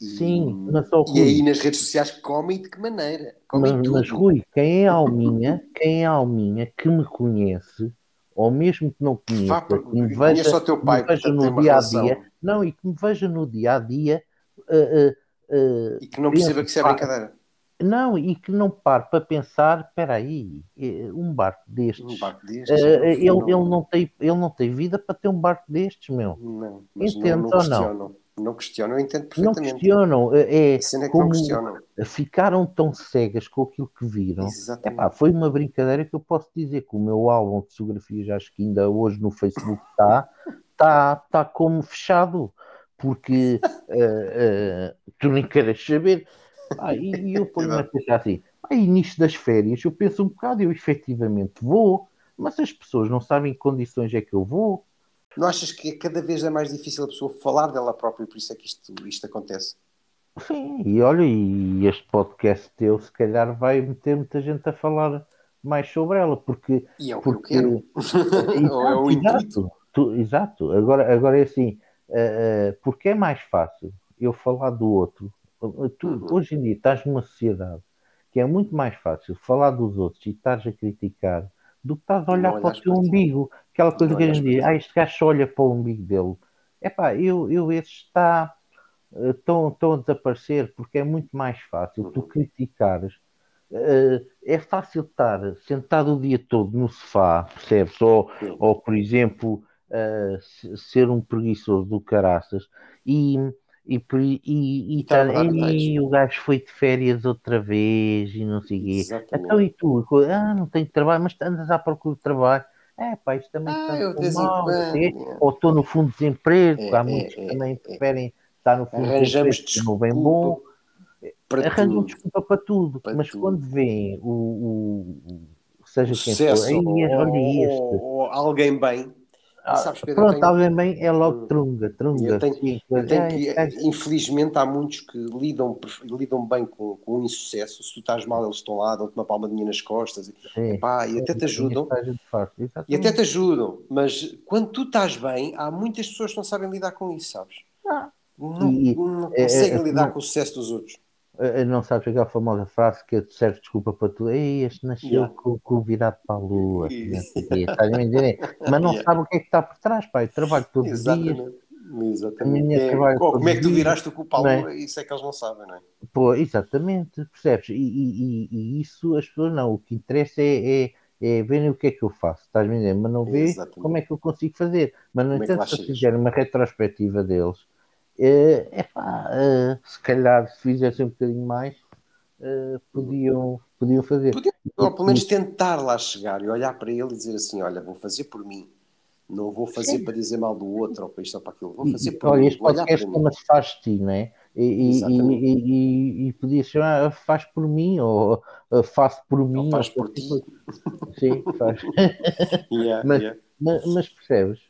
E, Sim, mas só E aí nas redes sociais comem de que maneira? Comem mas, tudo. mas Rui, quem é alminha, quem é alminha que me conhece, ou mesmo que não conheça, que me veja, só teu pai, veja no dia a dia, não, e que me veja no dia a dia. Uh, uh, uh, e que não perceba que isso é brincadeira não, e que não pare para pensar, espera aí, eh, um barco destes, um barco destes uh, ele, não... ele, não tem, ele não tem vida para ter um barco destes, meu. Não, mas Entendes não, ou não? Não questionam, eu entendo perfeitamente. Não questionam, é, é como questionam. ficaram tão cegas com aquilo que viram. Epá, foi uma brincadeira que eu posso dizer que o meu álbum de fotografias, acho que ainda hoje no Facebook está, está, está como fechado, porque uh, uh, tu nem queres saber. Ah, e, e eu ponho-me a pensar assim, ah, início das férias, eu penso um bocado, eu efetivamente vou, mas as pessoas não sabem que condições é que eu vou. Não achas que cada vez é mais difícil a pessoa falar dela própria, por isso é que isto, isto acontece? Sim, e olha, e este podcast teu se calhar vai meter muita gente a falar mais sobre ela, porque. E é o porque... que eu quero. exato, é o intuito. Tu, exato, agora, agora é assim, uh, porque é mais fácil eu falar do outro. Tu, uhum. Hoje em dia estás numa sociedade que é muito mais fácil falar dos outros e estás a criticar do que estás a olhar para o teu umbigo. Aquela coisa que a gente diz, ah, este gajo só olha para o umbigo dele. É pá, eu, eu esse está estão, estão a desaparecer porque é muito mais fácil tu uhum. criticares. Uh, é fácil estar sentado o dia todo no sofá, percebes? Ou, ou por exemplo, ser um preguiçoso do caraças e, e, e, e, tá, e o gajo foi de férias outra vez e não sei o quê. Então e tu? Ah, não tenho trabalho, mas andas à procura de trabalho. É, pá, isto também ah, está mal, é. ou estou no fundo de desemprego, é, há muitos é, que também é, preferem está no fundo Arranjamos desculpa bem bom. Arranjam desculpa para tudo, para mas tudo. quando vem o, o, seja quem for, aí, olha este. Ou, alguém bem, ah, Sabes, Pedro, Pronto, tenho... bem é logo hum. trunga, trunga. Eu tenho, eu tenho que, é, é. infelizmente, há muitos que lidam, lidam bem com, com o insucesso. Se tu estás mal, eles estão lá, dão-te uma palmadinha nas costas e, epá, e até te ajudam. E até te ajudam, mas quando tu estás bem, há muitas pessoas que não sabem lidar com isso, sabes? Ah. Não, e, não conseguem é, é, lidar não, com o sucesso dos outros. É, não sabes aquela famosa frase que serve desculpa para tu, Ei, este nasceu yeah. com, com, o virado para a lua, mas não yeah. sabe o que é que está por trás, pai. Trabalho todos os dias. Exatamente. É, como é que tu viraste o cu para a lua? Isso é que eles não sabem, não é? Pô, exatamente, percebes? E, e, e, isso as pessoas não. O que interessa é, é é verem o que é que eu faço, estás me entendendo? Mas não vê como é que eu consigo fazer. Mas, no entanto, se fizer uma retrospectiva deles, é, epá, uh, se calhar se fizessem um bocadinho mais, uh, podiam, podiam fazer. Podiam, ou pelo menos tentar lá chegar e olhar para ele e dizer assim: olha, vou fazer por mim. Não vou fazer Sim. para dizer mal do outro ou para isto ou para aquilo. Vou fazer por olha, mim. Este podcast chama-se Faz Ti, não é? E, e, e, e, podia chamar Faz por mim ou Faço por mim. Ou faz por ti. Sim, faz. yeah, mas, yeah. Mas, mas, percebes?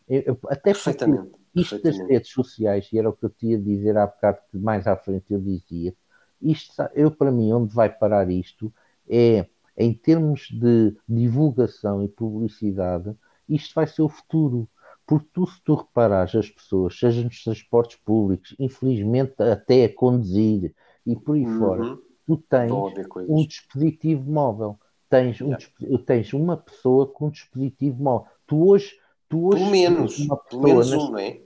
Até Perfeitamente isto das redes sociais, e era o que eu tinha a dizer há bocado, que mais à frente eu dizia, isto, eu para mim, onde vai parar isto é, em termos de divulgação e publicidade, isto vai ser o futuro. Porque tu, se tu reparares as pessoas, seja nos transportes públicos, infelizmente até a conduzir e por aí uhum. fora, tu tens um dispositivo móvel. Tens, um, tens uma pessoa com um dispositivo móvel. Tu hoje Hoje, pelo menos, pelo menos um, não é?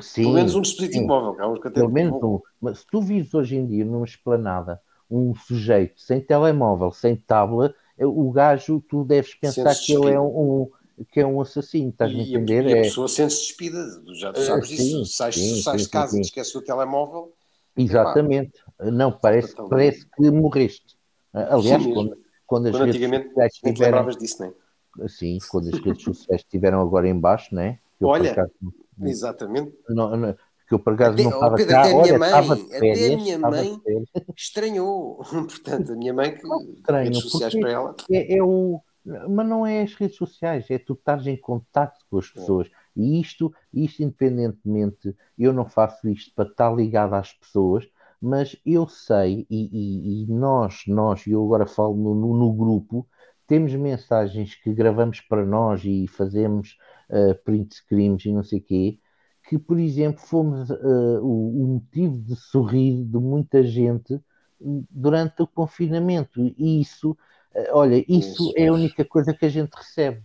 Sim, pelo menos um dispositivo sim. móvel. Que pelo menos um. Mas se tu vires hoje em dia numa esplanada um sujeito sem telemóvel, sem tablet, é, o gajo, tu deves pensar que ele é um, que é um assassino, estás a entender? E a, é... pessoa sente-se despida, já é, sabes disso. Sais, sim, sais de casa e esqueces o telemóvel. Exatamente. Não, parece, parece que morreste. Aliás, quando, quando, as quando antigamente não te lembravas disso, não é? Assim, quando as redes sociais estiveram agora em baixo, né? Eu, Olha, acaso, exatamente. Não, não, que eu por acaso até, não estava Pedro, cá. Até a minha mãe, férias, até a minha mãe estranhou. Portanto, a minha mãe que estranho, redes sociais para ela. É, é, o, mas não é as redes sociais, é tu estares em contato com as pessoas. É. E isto, isto independentemente, eu não faço isto para estar ligado às pessoas, mas eu sei, e, e, e nós, nós, e eu agora falo no, no, no grupo, temos mensagens que gravamos para nós e fazemos uh, print screens e não sei o quê, que, por exemplo, fomos uh, o, o, motivo de sorrir de muita gente durante o confinamento. E isso, uh, olha, isso, isso, é a única coisa que a gente recebe.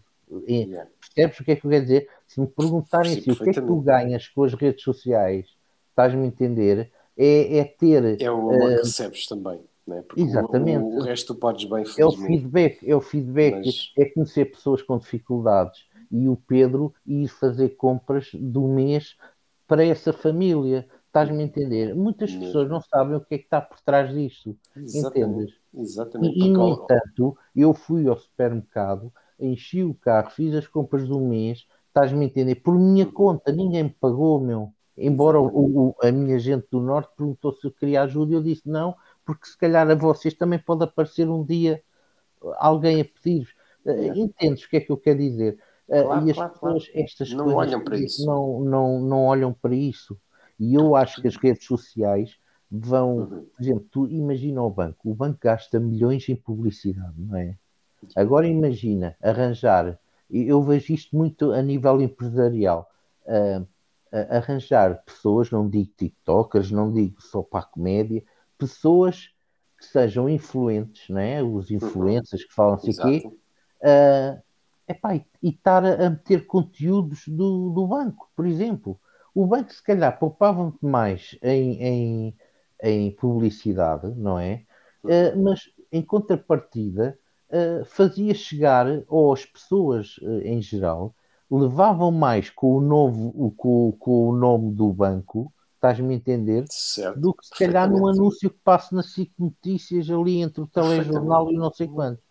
Yeah. Percebes o que é que eu quero dizer? Se me perguntarem Sim, assim, o que é que tu ganhas com as redes sociais, estás-me a entender? É, é ter. É o amor que recebes também. Né? Exatamente. O, o, resto podes bem É o feedback, é o feedback, Mas... é conhecer pessoas com dificuldades e o Pedro ir fazer compras do mês para essa família. Estás-me a entender? Muitas Mesmo. pessoas não sabem o que é que está por trás disto. Exatamente. Entendes? Exatamente. E, e no entanto, eu fui ao supermercado, enchi o carro, fiz as compras do mês, estás-me a entender? Por minha uhum. conta, ninguém me pagou, meu. Embora o, o, a minha gente do Norte perguntou se eu queria ajuda, eu disse não, porque se calhar a vocês também pode aparecer um dia alguém a pedir. É. Entendes o que é que eu quero dizer? Claro, e as claro, pessoas, claro. estas não coisas, olham para isso. Não, não, não olham para isso. E eu acho que as redes sociais vão, uhum. por exemplo, tu imagina o banco, o banco gasta milhões em publicidade, não é? Agora imagina arranjar, eu vejo isto muito a nível empresarial, uh, uh, arranjar pessoas, não digo TikTokers, não digo só para a comédia, pessoas que sejam influentes, não é? Os uhum. influencers que falam assim quê, uh, epá, e, estar a, meter conteúdos do, do banco, por exemplo. O banco se calhar poupava mais em, em, em publicidade, não é? Uh, mas em contrapartida uh, fazia chegar, ou as pessoas uh, em geral, levavam mais com o, novo, com, com o nome do banco, estás-me a entender? Certo, do que se calhar num anúncio que passa na SIC Notícias ali entre o telejornal e não sei quanto.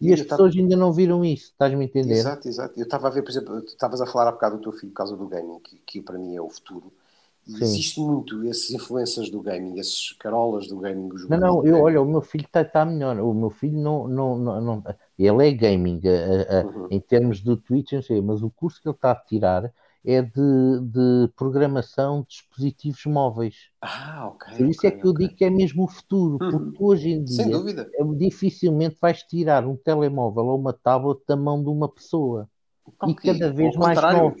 E, e as pessoas tava... ainda não viram isso, estás-me a entender? Exato, exato. Eu estava a ver, por exemplo, tu estavas a falar há bocado do teu filho por causa do gaming, que, que para mim é o futuro. E existe muito esses influências do gaming, esses carolas do gaming. Os não, não, eu, olha, o meu filho está tá melhor. O meu filho não, não, não, não ele é gaming a, a, uhum. em termos do Twitch, não sei, mas o curso que ele está a tirar é de, de programação de dispositivos móveis. Ah, ok. Por isso okay, é que eu digo que é mesmo o futuro, uhum. porque hoje em dia é, dificilmente vais tirar um telemóvel ou uma tablet da mão de uma pessoa. Okay. E cada vez mais novos.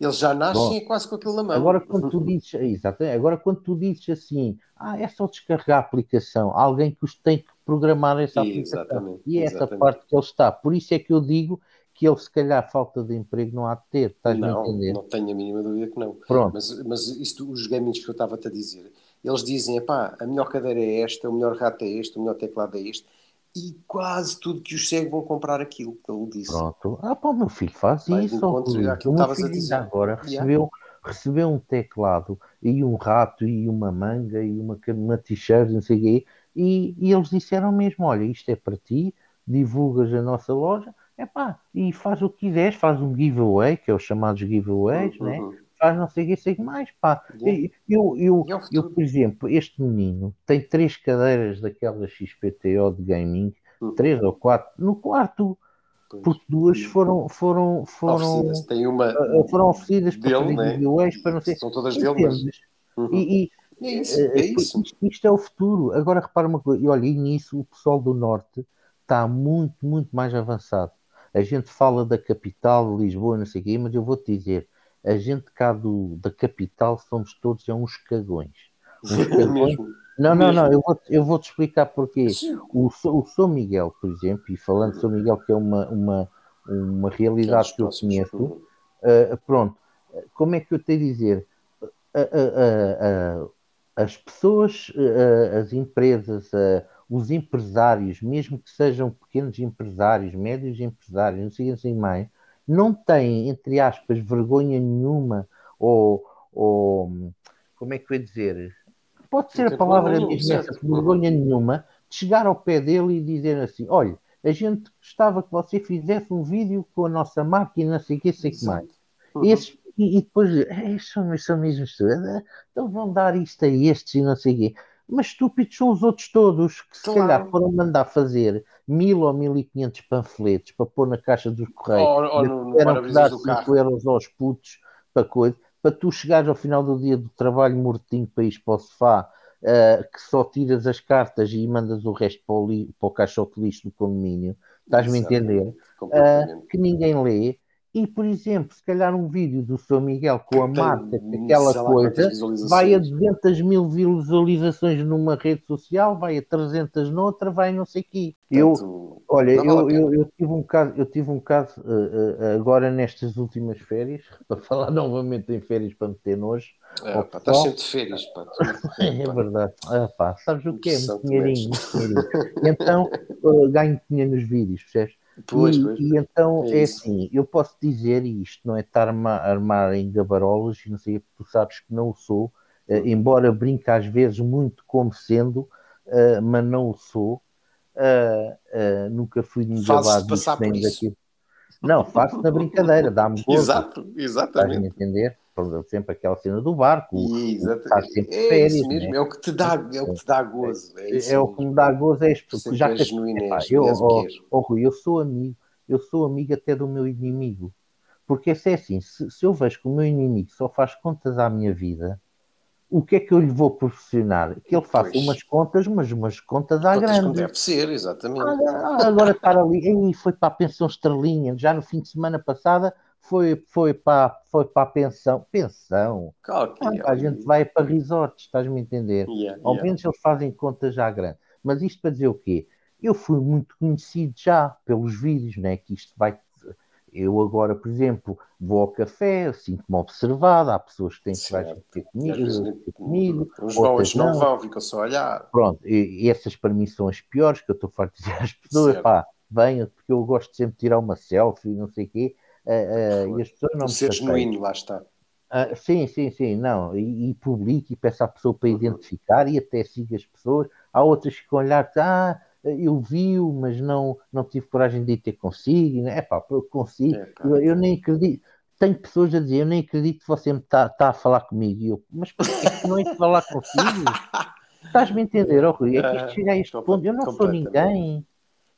Eles já nascem Bom, quase com aquilo na mão. Agora quando tu dizes, exato, agora quando tu dizes assim, ah, é só descarregar a aplicação, alguém que os tem que programar essa aplicação. Exatamente, e é essa parte que ele está. Por isso é que eu digo que ele se calhar falta de emprego não há de ter, estás não, a entender? Não tenho a mínima dúvida que não. Pronto. Mas, mas isto, os gamings que eu estava-te a dizer, eles dizem, pá, a melhor cadeira é esta, o melhor rato é este, o melhor teclado é este, e quase tudo que os segue vão comprar aquilo que ele disse. Pronto. Ah, pá, o meu filho faz Vai isso. O meu filho agora recebeu, yeah. recebeu um teclado e um rato e uma manga e uma, uma t-shirt, não sei o quê, e, e eles disseram mesmo, olha, isto é para ti, divulgas a nossa loja, Epá, e faz o que quiseres, faz um giveaway, que é os chamados giveaways, uhum. né? faz não sei o que, sei mais, pá. Eu, eu, eu, eu, por exemplo, este menino tem três cadeiras daquelas XPTO de gaming, uhum. três ou quatro, no quarto, porque duas foram, foram, foram, oferecidas. Tem uma foram oferecidas para fazer né? giveaways, para não sei. São todas dele, mas... Uhum. E, e, é isso, é isso. Isto, isto, é o futuro. Agora repara uma coisa, e olha, e nisso o pessoal do Norte está muito, muito mais avançado. A gente fala da capital, de Lisboa, não sei o quê, mas eu vou-te dizer, a gente cá do, da capital somos todos é uns cagões. Uns cagões. não, não, não, eu vou-te eu vou -te explicar porquê. O, o São Miguel, por exemplo, e falando de São Miguel, que é uma, uma, uma realidade que eu conheço, uh, pronto, como é que eu tenho a dizer? Uh, uh, as pessoas, as empresas, os empresários, mesmo que sejam pequenos empresários, médios empresários, não sei assim mais, não têm, entre aspas, vergonha nenhuma, ou, ou como é que eu ia dizer? Pode ser a palavra mesmo essa, vergonha nenhuma, de chegar ao pé dele e dizer assim: olha, a gente gostava que você fizesse um vídeo com a nossa máquina, não sei o que, sei que mais. Uhum. Esses, e, e, depois, é, são, são mesmo então vão dar isto a estes e não sei o quê mas estúpidos são os outros todos que se claro. calhar foram mandar fazer mil ou mil e quinhentos panfletos para pôr na caixa dos correios. Ou, ou no, eram que dar 5 euros aos putos para coisa, para tu chegares ao final do dia do trabalho mortinho para ir para o sofá uh, que só tiras as cartas e mandas o resto para o, li, para o caixote lixo do condomínio. Estás-me a entender? Uh, que ninguém lê e, por exemplo, se calhar um vídeo do São Miguel com a Marta, aquela coisa, vai a 200 mil visualizações numa rede social, vai a 300 noutra, vai não sei o quê. Eu, olha, eu, eu, eu, tive um caso, eu tive um caso uh, uh, agora nestas últimas férias, para falar novamente em férias para meter nojo. É, pá, estás sempre de férias, pá. é verdade. Ah, pá, sabes o que é? Muito dinheirinho, muito dinheirinho. Então, uh, ganho dinheiro nos vídeos, percebes? Pois, e, pois, e então é, é assim, eu posso dizer isto, não é estar a armar em gabarolas, não sei, tu sabes que não o sou, uh, embora brinque às vezes muito como sendo, uh, mas não o sou. Uh, nunca fui de gabado nem daquilo. Não, faço na brincadeira, dá-me gosto. Exato, exatamente. A sempre aquela cena do barco, estar sempre é férias. Isso mesmo, né? é o que te dá, é o que te dá gozo. É, é, é o que me dá gozo, é isto, porque já que, epá, eu, oh, oh, Rui, eu sou amigo, eu sou amigo até do meu inimigo. Porque se é assim, se, se eu vejo que o meu inimigo só faz contas à minha vida, o que é que eu lhe vou proporcionar? Que ele faça pois. umas contas, mas umas contas à grande. Como deve ser, exatamente. Ah, agora estar ali, e foi para a pensão estrelinha, já no fim de semana passada foi, foi, para, foi para a pensão. Pensão? Claro que ah, a gente vai para resorts, estás-me a entender? Yeah, Ao yeah. menos eles fazem contas já grande. Mas isto para dizer o quê? Eu fui muito conhecido já pelos vídeos, né? Que isto vai eu agora, por exemplo, vou ao café, sinto-me observado, há pessoas que têm que vai ter comigo, ter comigo os outros não, vão, ficam só a olhar. Pronto, e, essas para mim são as piores, que eu estou farto de dizer às pessoas, certo. pá, venham, porque eu gosto sempre de tirar uma selfie, não sei o quê, uh, uh, e as pessoas não Ser genuíno, lá está. Uh, sim, sim, sim, não, e, e publico e peço à pessoa para uhum. identificar e até siga as pessoas. Há outras que olhar, ah, eu vi-o, mas não, não tive coragem de ir ter consigo. É pá, eu consigo. É, eu, eu, nem acredito. Tenho pessoas a dizer, eu nem acredito que você me está tá a falar comigo. E eu, mas por que não é falar consigo? Estás-me a entender, oh, Rui? É que isto chega a este ponto. Eu não sou ninguém.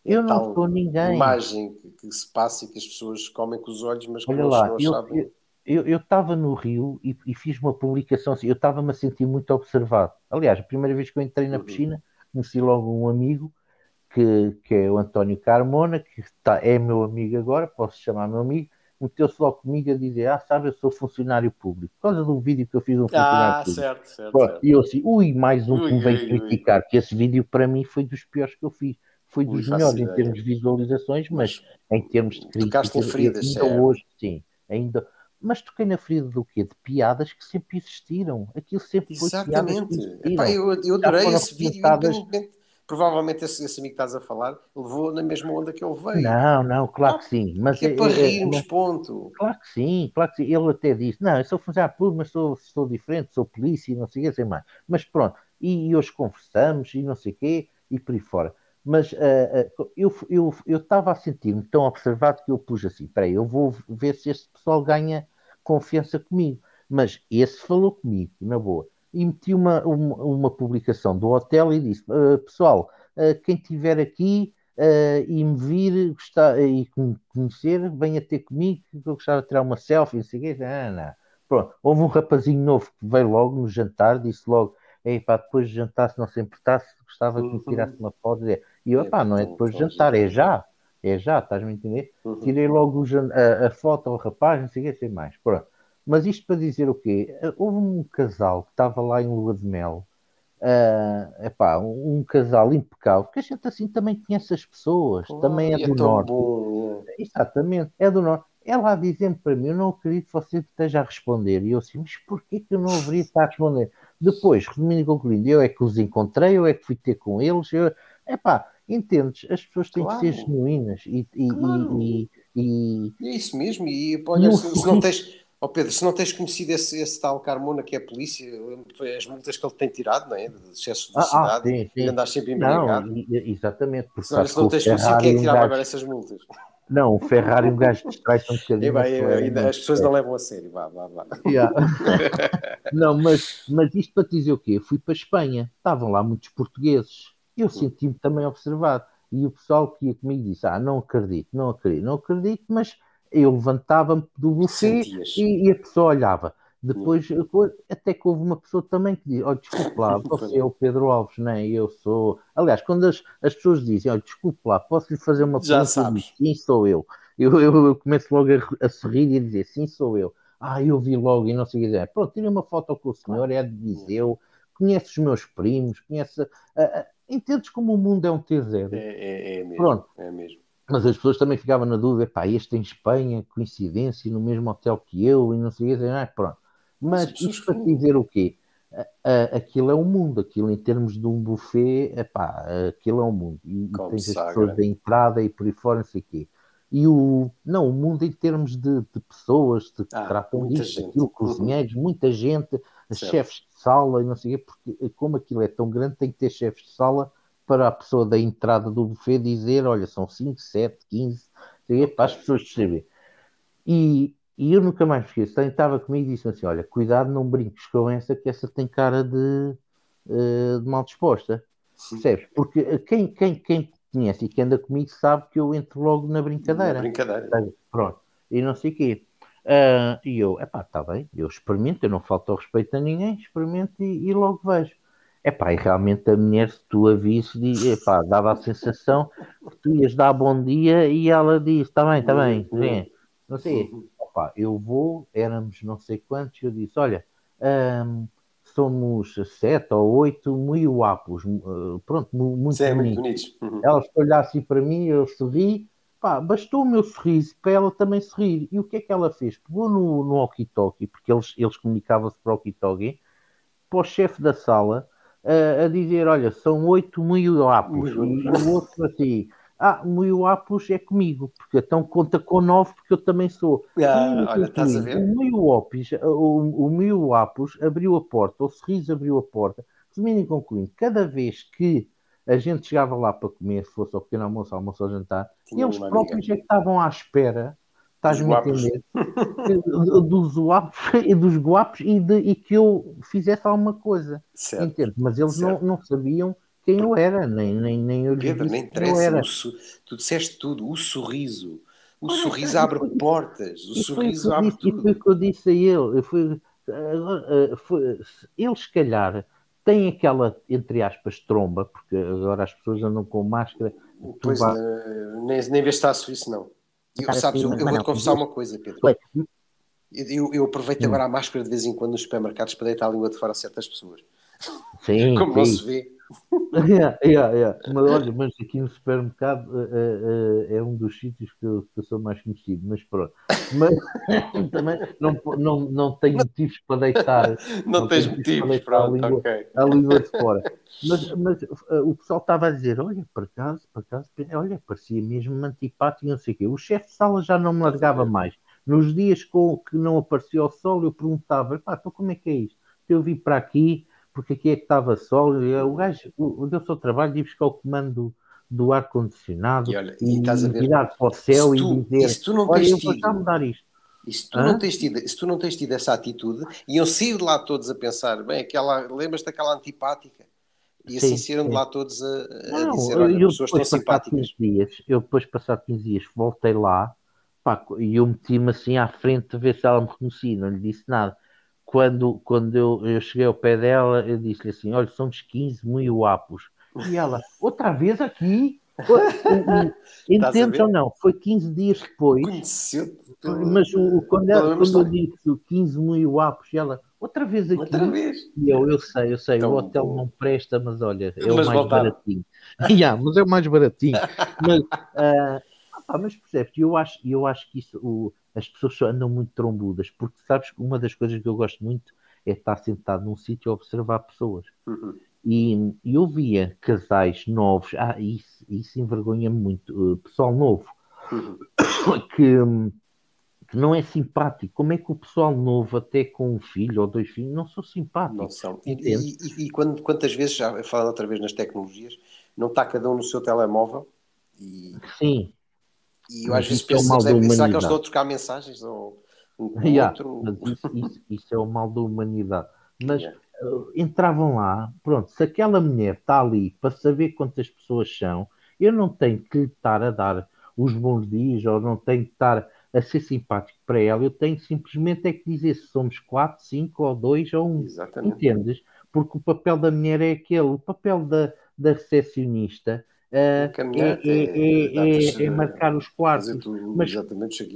Eu não sou ninguém. imagem que, que, se passa e que as pessoas comem com os olhos, mas que Olha lá, não eu, sabem. Eu estava no Rio e, e, fiz uma publicação assim, eu estava-me a sentir muito observado. Aliás, a primeira vez que eu entrei na uhum. piscina, conheci logo um amigo que, que é o António Carmona, que está, é meu amigo agora, posso chamar meu amigo, meteu-se logo comigo a dizer: Ah, sabe, eu sou funcionário público, por causa do vídeo que eu fiz um funcionário ah, público. Certo, certo, certo. E eu assim, ui, mais um ui, que me vem criticar, ui. que esse vídeo para mim foi dos piores que eu fiz. Foi dos melhores em termos de visualizações, mas, em termos de crítica, feridas, ainda certo. hoje, sim, ainda. Mas toquei na ferida do quê? De piadas que sempre existiram. Aquilo sempre foi Exatamente. Epá, eu, eu adorei esse vídeo, provavelmente esse, esse, amigo que estás a falar levou na mesma onda que ele veio. Não, não, claro ah, que sim. Mas que é, é para é, rirmos, é, ponto. Claro que sim, claro que sim. Ele até disse: Não, eu sou funcionário público, mas sou, sou diferente, sou polícia, não sei o que, sei mais. Mas pronto, e, e hoje conversamos e não sei o quê, e por aí fora. Mas uh, eu estava eu, eu a sentir-me tão observado que eu pus assim: Espera eu vou ver se este pessoal ganha confiança comigo. Mas esse falou comigo, na boa e meti uma, uma, uma publicação do hotel e disse: uh, Pessoal, uh, quem estiver aqui e me vir gostar, e conhecer, venha ter comigo, que eu gostava de tirar uma selfie, não sei o quê. Ah, não. Pronto, houve um rapazinho novo que veio logo no jantar, disse logo: Ei, pá, depois de jantar, se não se importasse, gostava que me uhum. tirasse uma foto. E eu, é, pá, não é depois de jantar, é já. É já, estás-me a entender? Uhum. Tirei logo a, a, foto ao rapaz, não sei o que, sei mais. Pronto. Mas isto para dizer o quê? Houve um casal que estava lá em Lua de Mel, uh, epá, um, um casal impecável, porque a gente assim também conhece as pessoas, também é, é do norte. Bom, é. Exatamente, é do norte. Ela dizendo para mim, eu não acredito que você esteja a responder. E eu assim, mas porquê que eu não haveria estar a responder? Depois, resumindo e concluindo, eu é que os encontrei, eu é que fui ter com eles. Eu... Epá, entendes? As pessoas têm claro. que ser genuínas e, e, claro. e, e, e, É isso mesmo. E olha, se, se não tens oh Pedro, se não tens conhecido esse, esse tal Carmona que é a polícia, as multas que ele tem tirado, não é? De excesso de velocidade, ah, ah, sim, sim. e andas sempre embriagado. Não, exatamente. Porque se não tens conhecido, quem é que tirava agora essas multas? Não, o Ferrari um gajo distrai-se um bocadinho. É, as pessoas não levam a sério, vá, vá, vá. Yeah. não, mas, mas isto para te dizer o quê? Eu fui para a Espanha, estavam lá muitos portugueses, eu senti-me também observado. E o pessoal que ia comigo disse: Ah, não acredito, não acredito, não acredito, mas eu levantava-me do buffet e, e, a pessoa olhava. Depois, até que houve uma pessoa também que disse: Olha, desculpe lá, você é o Pedro Alves, não é? Eu sou. Aliás, quando as, as pessoas dizem: Olha, desculpe lá, posso lhe fazer uma pergunta? Sim, sou eu. Eu, eu, eu começo logo a, a, sorrir e a dizer: Sim, sou eu. Ah, eu vi logo e não sei o que dizer. Pronto, tirei uma foto com o senhor, é de Viseu, conhece os meus primos, conhece. Uh, uh, entendes como o mundo é um T0? É, é, é mesmo. Pronto. É mesmo. Mas as pessoas também ficavam na dúvida, pá, este em Espanha, coincidência, no mesmo hotel que eu, e não sei o que, ah, pronto. Mas isto para dizer o quê? aquilo é um mundo, aquilo em termos de um buffet, epá, aquilo é um mundo. E, tens as pessoas da entrada e por aí fora, não sei o quê. E o, não, o mundo em termos de, de pessoas que ah, tratam disto, aquilo, cozinheiros, muita gente, chefes de sala e não sei o quê, porque como aquilo é tão grande, tem que ter chefes de sala para a pessoa da entrada do buffet dizer, olha, são 5, 7, 15, para as pessoas perceberem. E, e eu nunca mais esqueço, estava comigo e disse assim, olha, cuidado, não brinques com essa, que essa tem cara de, uh, de mal disposta. Percebes? Porque quem, quem, quem conhece e quem anda comigo sabe que eu entro logo na brincadeira. Na brincadeira. Pronto. E não sei o quê. Uh, e eu, epá, está bem, eu experimento, eu não falto ao respeito a ninguém, experimento e, e logo vejo. Epá, e realmente a mulher, se tu a visse, epá, dava a sensação que tu ias dar bom dia e ela disse, está bem, está bem, vem. Não sei, epá, eu vou, éramos não sei quantos, eu disse, olha, um, somos sete ou oito muito guapos, uh, pronto, muito, Sim, bonitos. muito bonitos. Uhum. Ela olhar assim para mim, eu sorri, Pá, bastou o meu sorriso para ela também sorrir. E o que é que ela fez? Pegou no, no walkie-talkie, porque eles, eles comunicavam-se para o walkie-talkie, para o chefe da sala, a, a dizer: Olha, são oito muiuapos. E o outro assim: Ah, muiuapos é comigo, porque então conta com nove, porque eu também sou. Ah, olha, estás a ver? O o, o muiuapos abriu a porta, o sorriso abriu a porta. Resumindo e concluindo, cada vez que a gente chegava lá para comer, se fosse ao pequeno almoço, almoço ou jantar, Tinha e eles próprios é que estavam à espera, estás-me a entender, dos guapos e dos guapos e, de, e que eu fizesse alguma coisa. Certo. Entende? Mas eles não, não sabiam quem eu era, nem, nem, nem eu Pedro, nem interessa, era. tu disseste tudo, o sorriso. O Olha, sorriso abre foi, portas, o sorriso abre disse, tudo. E foi o que eu disse a ele. Foi, foi, ele, se calhar, tem aquela, entre aspas, tromba, porque agora as pessoas andam com máscara. Pois, vai... nem, nem vês está isso, não. Eu, sabes, eu, eu vou-te confessar uma coisa, Pedro. Eu, eu aproveito hum. agora a máscara de vez em quando nos supermercados para deitar a língua de fora a certas pessoas. Sim, Como sim. não se vê. yeah, yeah, yeah. Mas olha, mas aqui no supermercado uh, uh, é um dos sítios que eu, que eu, sou mais conhecido, mas pronto. Mas também não, não, não tenho motivos para deitar. Não, não tens motivos, para a língua, okay. a língua de fora. Mas, mas uh, o pessoal estava a dizer: olha, por acaso, por acaso, olha, parecia mesmo antipático, não sei o quê. O chefe de sala já não me largava mais. Nos dias com, que não aparecia o sol, eu perguntava: pá, então como é que é isto? Eu vim para aqui porque aqui é que estava sol. O gajo, o, o seu trabalho de ir buscar o comando do, do ar-condicionado e, olha, e, e virar para o céu tu, e dizer: se tu não Olha, eu vou já mudar isto. E se tu, não tens tido, se tu não tens tido essa atitude, iam sair de lá todos a pensar, bem, aquela, lembras-te daquela antipática? E assim saíram de lá todos a, a não, dizer, olha, pessoas estão simpáticas. Dias, eu depois, passado 15 dias, voltei lá e eu meti-me assim à frente a ver se ela me reconhecia, não lhe disse nada quando, quando eu, eu cheguei ao pé dela, eu disse-lhe assim: Olha, somos 15 muito guapos. E ela, outra vez aqui? Entende ou não? Foi 15 dias depois. Mas o, quando, ela, quando eu disse 15 muito guapos, e ela, outra vez aqui. Outra vez. E eu, eu sei, eu sei, o hotel não presta, mas olha, é mas o mais voltar. baratinho. yeah, mas é o mais baratinho. mas, uh, ah, mas percebes, eu acho, eu acho que isso, o, as pessoas só andam muito trombudas, porque sabes que uma das coisas que eu gosto muito é estar sentado num sítio a observar pessoas. Uhum. E, e eu via casais novos, ah, isso, isso envergonha-me muito, uh, pessoal novo, uhum. que, que não é simpático. Como é que o pessoal novo, até com um filho ou dois filhos, não são simpáticos? Não são. E, e, e quando, quantas vezes, já falando outra vez nas tecnologias, não está cada um no seu telemóvel? E... Sim. E eu às vezes é penso, é será que eles estão a trocar mensagens ou um yeah, outro? Mas isso, isso, isso, é o mal da humanidade. Mas yeah. uh, entravam lá, pronto, se aquela mulher está ali para saber quantas pessoas são, eu não tenho que lhe estar a dar os bons dias ou não tenho que estar a ser simpático para ela, eu tenho simplesmente é que dizer se somos quatro, cinco ou dois ou um. Exatamente. Entendes? Porque o papel da mulher é aquele, o papel da, da recepcionista é, é, é, marcar os quartos. mas, exatamente,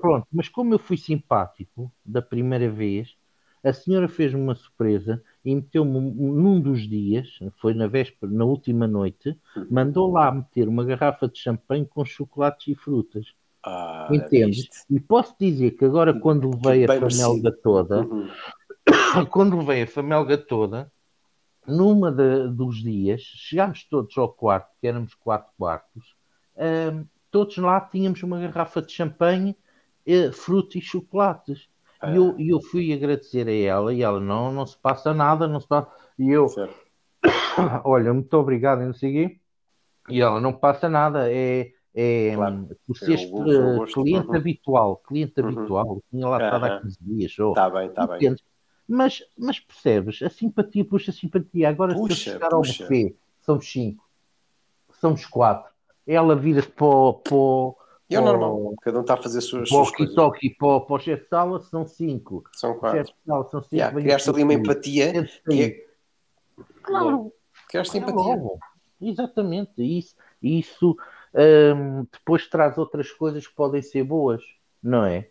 Pronto, mas como eu fui simpático da primeira vez, a senhora fez-me uma surpresa e meteu-me num dos dias, foi na véspera, na última noite, uhum. mandou lá meter uma garrafa de champanhe com chocolates e frutas. Ah, Entende? E posso dizer que agora, quando levei a família toda, uhum. quando levei a família toda, numa de, dos dias, chegámos todos ao quarto, que éramos quatro quartos, um, todos lá tínhamos uma garrafa de champanhe, eh, fruta e chocolates. E eu, eu fui agradecer a ela e ela, não, não se passa nada, não se passa. E eu, olha, muito obrigado, não sei quê. E ela, não passa nada, é, é claro. por é um cliente uhum. habitual, cliente uhum. habitual, tinha lá estado uhum. há 15 dias. Está bem, está bem. Mas, mas percebes, a simpatia puxa a simpatia. Agora, puxa, se eu chegar ao buffet, somos cinco, somos quatro. Ela vira-se para, para, E é normal, cada um está a fazer as suas, suas coisas. Toki, para, para o chefe de sala são cinco. São quatro. chefe de sala são cinco. Yeah, criaste ali uma empatia. E... É- claro. Criaste empatia. Exatamente. Isso, isso um, depois traz outras coisas que podem ser boas, não é?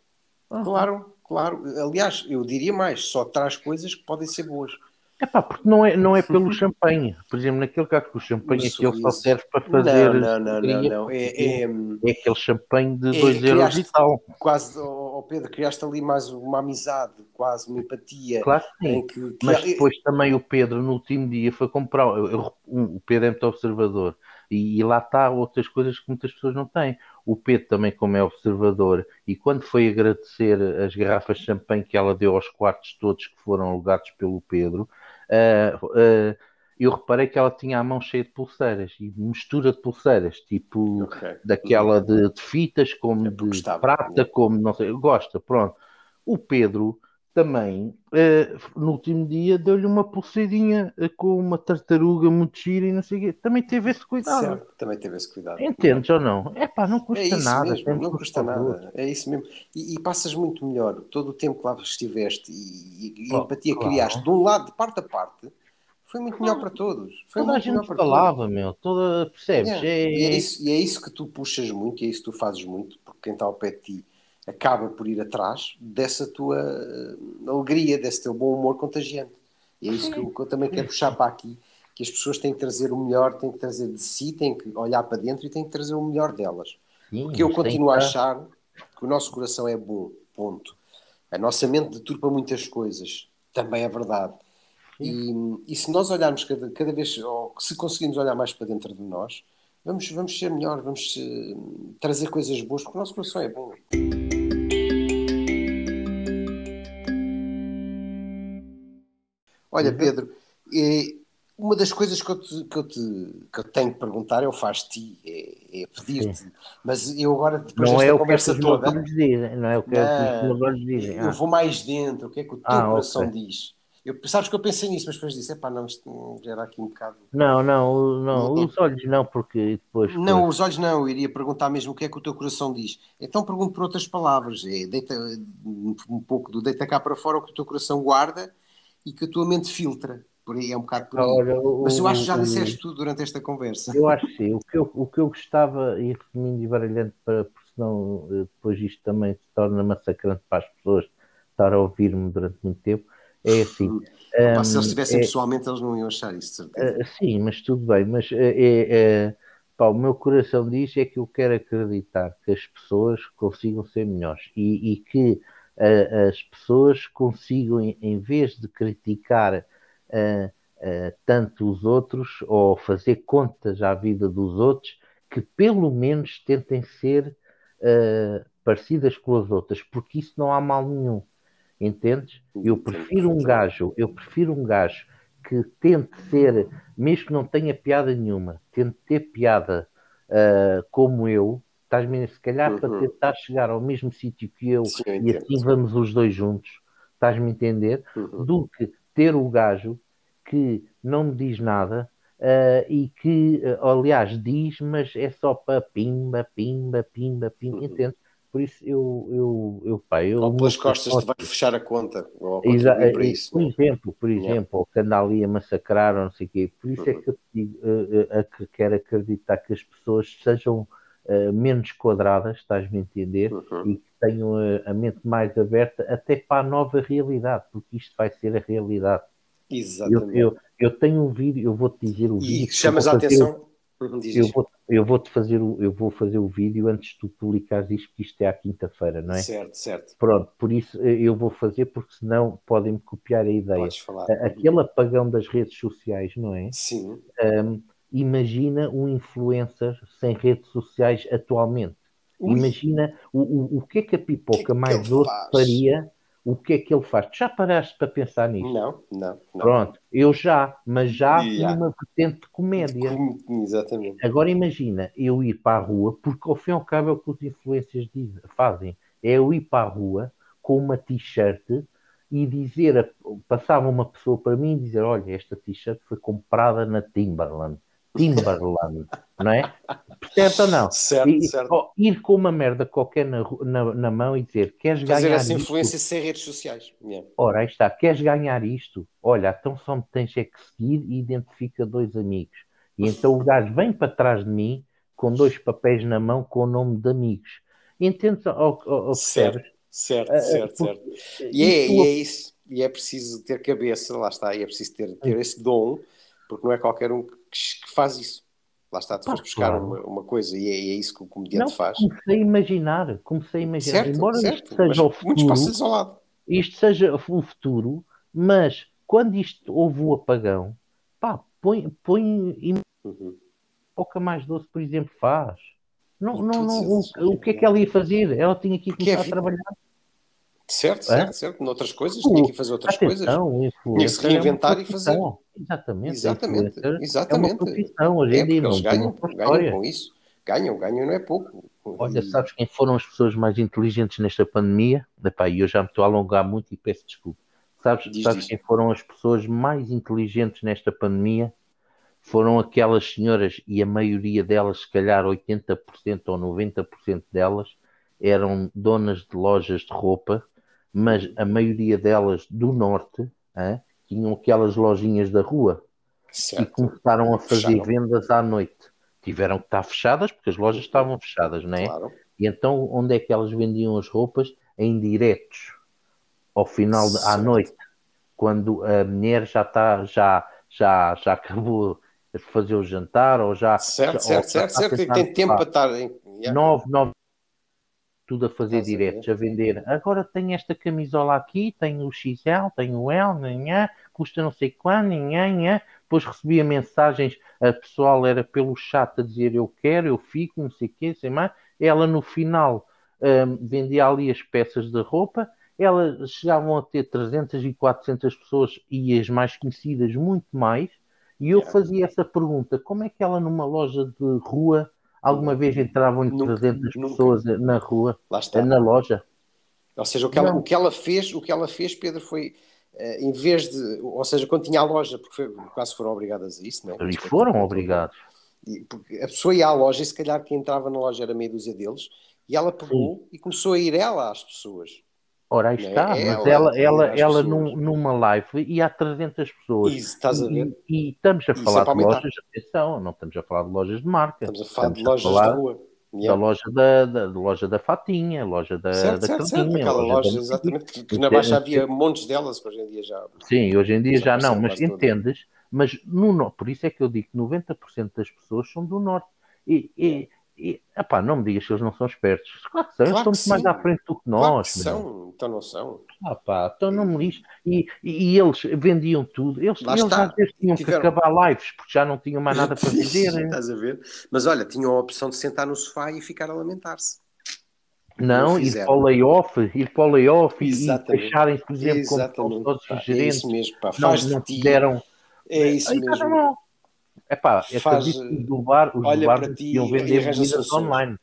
Claro, claro. Aliás, eu diria mais, só traz coisas que podem ser boas. É pá, porque não é, não é pelo champanhe. Por exemplo, naquele caso que o champanhe aqui ele só serve para fazer. Não, não, não, não. É, é, é, aquele champanhe de 2 é, euros e tal. Quase, oh, Pedro, criaste ali mais uma amizade, quase uma empatia. Claro que sim. Mas depois também o Pedro, no último dia, foi comprar. O Pedro é muito observador. E, lá está outras coisas que muitas pessoas não têm. O Pedro também, como é observador, e quando foi agradecer as garrafas de champanhe que ela deu aos quartos todos que foram alugados pelo Pedro, uh, uh, eu reparei que ela tinha a mão cheia de pulseiras e mistura de pulseiras, tipo okay. daquela de, de, fitas, como é de prata, como não sei, gosta, pronto. O Pedro também, uh, no último dia, deu-lhe uma pulseirinha uh, com uma tartaruga muito gira e não sei o quê. Também teve esse cuidado. Certo, também teve esse cuidado. Entendes ou não? É pá, não custa é nada. Mesmo, não custa nada. É isso mesmo. E, e, passas muito melhor todo o tempo que lá estiveste e, e, oh, empatia claro. criaste de um lado, de parte a parte. Foi muito melhor para todos. Foi toda a gente falava, todos. meu. Toda, percebes? É. É... E, é isso, e é isso que tu puxas muito, e é isso que tu fazes muito, porque quem está ao pé de ti acaba por ir atrás dessa tua eh, alegria, desse teu bom humor contagiante. E é isso que eu, que eu, também quero puxar para aqui, que as pessoas têm que trazer o melhor, têm que trazer de si, têm que olhar para dentro e têm que trazer o melhor delas. Sim, Porque eu continuo a achar que o nosso coração é bom, ponto. A nossa mente deturpa muitas coisas, também é verdade. E, e, se nós olharmos cada, cada vez, ou se conseguirmos olhar mais para dentro de nós, vamos, vamos ser melhor, vamos uh, trazer coisas boas, porque o nosso coração é bom. Olha, uhum. Pedro, uma das coisas que eu, te, que, eu te, que eu tenho que perguntar, eu faço-te, é, é pedir-te, mas eu agora, depois não desta é conversa toda. Dizem, não é o que, não, os meus dizem. Ah. Eu vou mais dentro, o que é que o teu ah, coração okay. diz? Eu, sabes que eu pensei nisso, mas depois disse, pá, não, isto gera aqui um bocado. Não, não, não, os olhos não, porque depois. Não, os olhos não, eu iria perguntar mesmo o que é que o teu coração diz. Então pergunto por outras palavras, é, deita um pouco do deita cá para fora o que o teu coração guarda e que a tua mente filtra. Por aí é um bocado por aí. Olha, o, Mas eu acho que já disseste tudo durante esta conversa. Eu acho que sim. O que eu, o que eu gostava, e resumindo e baralhando, para, porque senão eh, depois isto também se torna massacrante para as pessoas estar a ouvir-me durante muito tempo, é assim. Um, Opa, se eles estivessem é, pessoalmente, eles não iam achar isso, de certeza. Sim, mas tudo bem. Mas é, é, pá, o meu coração diz é que eu quero acreditar que as pessoas consigam ser melhores e, e que as pessoas consigam, em vez de criticar tanto os outros ou fazer contas à vida dos outros, que pelo menos tentem ser parecidas com as outras, porque isso não há mal nenhum. Entendes? Eu prefiro um gajo, eu prefiro um gajo que tente ser, mesmo que não tenha piada nenhuma, tente ter piada uh, como eu, Estás-me, se calhar, uhum. para tentar chegar ao mesmo sítio que eu Sim, eu e assim vamos os dois juntos, estás-me a entender? Uhum. Do que ter o gajo que não me diz nada uh, e que, uh, aliás, diz, mas é só para pimba, pimba, pimba, pimba, uhum. entende? Por isso eu, eu, eu, pá, eu ou pelas costas te vai fechar a conta. Ou Exa por, isso, por exemplo, por exemplo, ou que anda ali a massacrar ou não sei o quê. Por isso é uhum. é que eu digo, uh, uh, que quero acreditar que as pessoas sejam uh, menos quadradas, estás-me a entender, uhum. e que tenham a, a, mente mais aberta até para a nova realidade, porque isto vai ser a realidade. Exatamente. Eu, eu, eu tenho um vídeo, eu vou-te dizer o vídeo. E chamas a atenção. Eu vou, eu vou te fazer o, eu vou fazer o vídeo antes de tu publicares isto, porque isto é à quinta-feira, não é? Certo, certo. Pronto, por isso eh, eu vou fazer, porque senão podem-me copiar a ideia. Podes falar. Aquele apagão das redes sociais, não é? Sim. Um, imagina um influencer sem redes sociais atualmente. Ui. Imagina o, o, o que é que a pipoca que mais que doce faria, o que é que ele faz. Tu já paraste para pensar nisso? Não, não, não. Pronto, eu já, mas já yeah. numa vertente de comédia. Exatamente. Agora imagina eu ir para a rua, porque ao fim e ao cabo é o que os influencers dizem, fazem. É eu ir para a rua com uma t-shirt e dizer, passava uma pessoa para mim e dizer, olha, esta t-shirt foi comprada na Timberland Timberland, não é? Percebe ou não? Certo, e, certo. ir com uma merda qualquer na, na, na mão e dizer queres Fazer ganhar essa isto? influência sem redes sociais. Yeah. Ora, aí está, queres ganhar isto? Olha, então só me tens é que seguir e identifica dois amigos. E então o gajo vem para trás de mim com dois papéis na mão com o nome de amigos. Ou percebes? Certo, Ah, certo, certo. E é, e é isso. E é preciso ter cabeça, lá está, e é preciso ter, ter esse dom, porque não é qualquer um que, que faz isso. Lá está, tu Pá, buscar claro. uma, uma coisa e é, é isso que o comediante Não, faz. comecei a imaginar, comecei a imaginar. Certo, Embora certo. isto seja o muitos futuro, passam ao lado. isto seja o futuro, mas quando isto houve o apagão, pá, põe, põe Uhum. pouca mais doce, por exemplo, faz. Não, não, não, o, o que é que ela ia fazer? Ela tinha que ir Porque é começar a trabalhar. Certo, É? certo, certo. Noutras coisas, tinha que fazer outras coisas. Atenção, influencer Tinha que se reinventar é e fazer. Exatamente, Exatamente, influencer É exatamente. uma profissão hoje É, em dia, porque não eles tem ganham, ganham com isso. Ganham, ganham, não é pouco. Olha, E- sabes quem foram as pessoas mais inteligentes nesta pandemia? Epá, eu já me estou a alongar muito e peço desculpa. Sabes, Diz, sabes diz. quem foram as pessoas mais inteligentes nesta pandemia? Foram aquelas senhoras, e a maioria delas, se calhar 80% ou 90% delas, eram donas de lojas de roupa, mas a maioria delas do norte tinham aquelas lojinhas da rua e Certo. começaram a fazer Fecharam. vendas à noite. Tiveram que estar fechadas porque as lojas estavam fechadas, não é? Claro. E então, onde é que elas vendiam as roupas? Em diretos, ao final, de- à noite, quando a mulher já está, já, já, já acabou de fazer o jantar, ou já. Certo, já- certo, ou certo, está certo. tem tempo para estar. Nove, nove, tudo a fazer a diretos, a vender. Agora tem esta camisola aqui, tem o XL, tem o L, nhanhã, custa não sei quanto, nhanhã. Depois recebia mensagens, a pessoal era pelo chat a dizer eu quero, eu fico, não sei o quê, sei mais. Ela no final hum, vendia ali as peças da roupa, elas chegavam a ter 300 e 400 pessoas e as mais conhecidas muito mais. E eu fazia essa pergunta: como é que ela numa loja de rua alguma vez entravam Nunca, 300 nunca. pessoas na rua, Lá está. na loja? Ou seja, o que, ela, o que ela fez, o que ela fez, Pedro, foi eh, em vez de, ou seja, quando tinha a loja, porque foi, quase foram obrigadas a isso, não é? E foram obrigados. E, porque a pessoa ia à loja e se calhar quem entrava na loja era meia dúzia deles e ela pegou e começou a ir ela às pessoas. Ora, aí Não é? está, mas Ela, ela, ela, ela num- numa live ia a 300 pessoas. E estás a ver? E, e estamos a Isso é falar para de lojas, atenção, não estamos a falar de lojas de marca. Estamos a falar de Estamos a lojas falar de rua. da Yeah. loja da, da, da loja da Fatinha, loja da, Certo, da certo, certo. Aquela loja loja, da- exatamente, que, que na Baixa havia montes delas, que hoje em dia já. Sim, hoje em dia Já já não, mas entendes? Mas no- por isso é que eu digo que 90% das pessoas são do norte. E, e, e epá, não me digas que eles não são espertos. Claro que são, eles Claro estão que muito mais à frente do que Claro nós. que meu. são, então não são. Ah, pá, então não me lixo. E, e, eles vendiam tudo. Eles, Lá eles está. às vezes tinham Tiveram- que acabar lives porque já não tinham mais nada para vender. Estás a ver? Mas olha, tinham a opção de sentar no sofá e ficar a lamentar-se. Não, Não ir fizeram. para o layoff, ir para o layoff e- e fecharem-se, por exemplo, como todos os é gerentes. isso mesmo, pá. Não, Faz não ti. tiveram. É isso Aí, mesmo. não, não. Epá, Faz, acredito que do bar, os olha bares para ti iam vender bebidas online.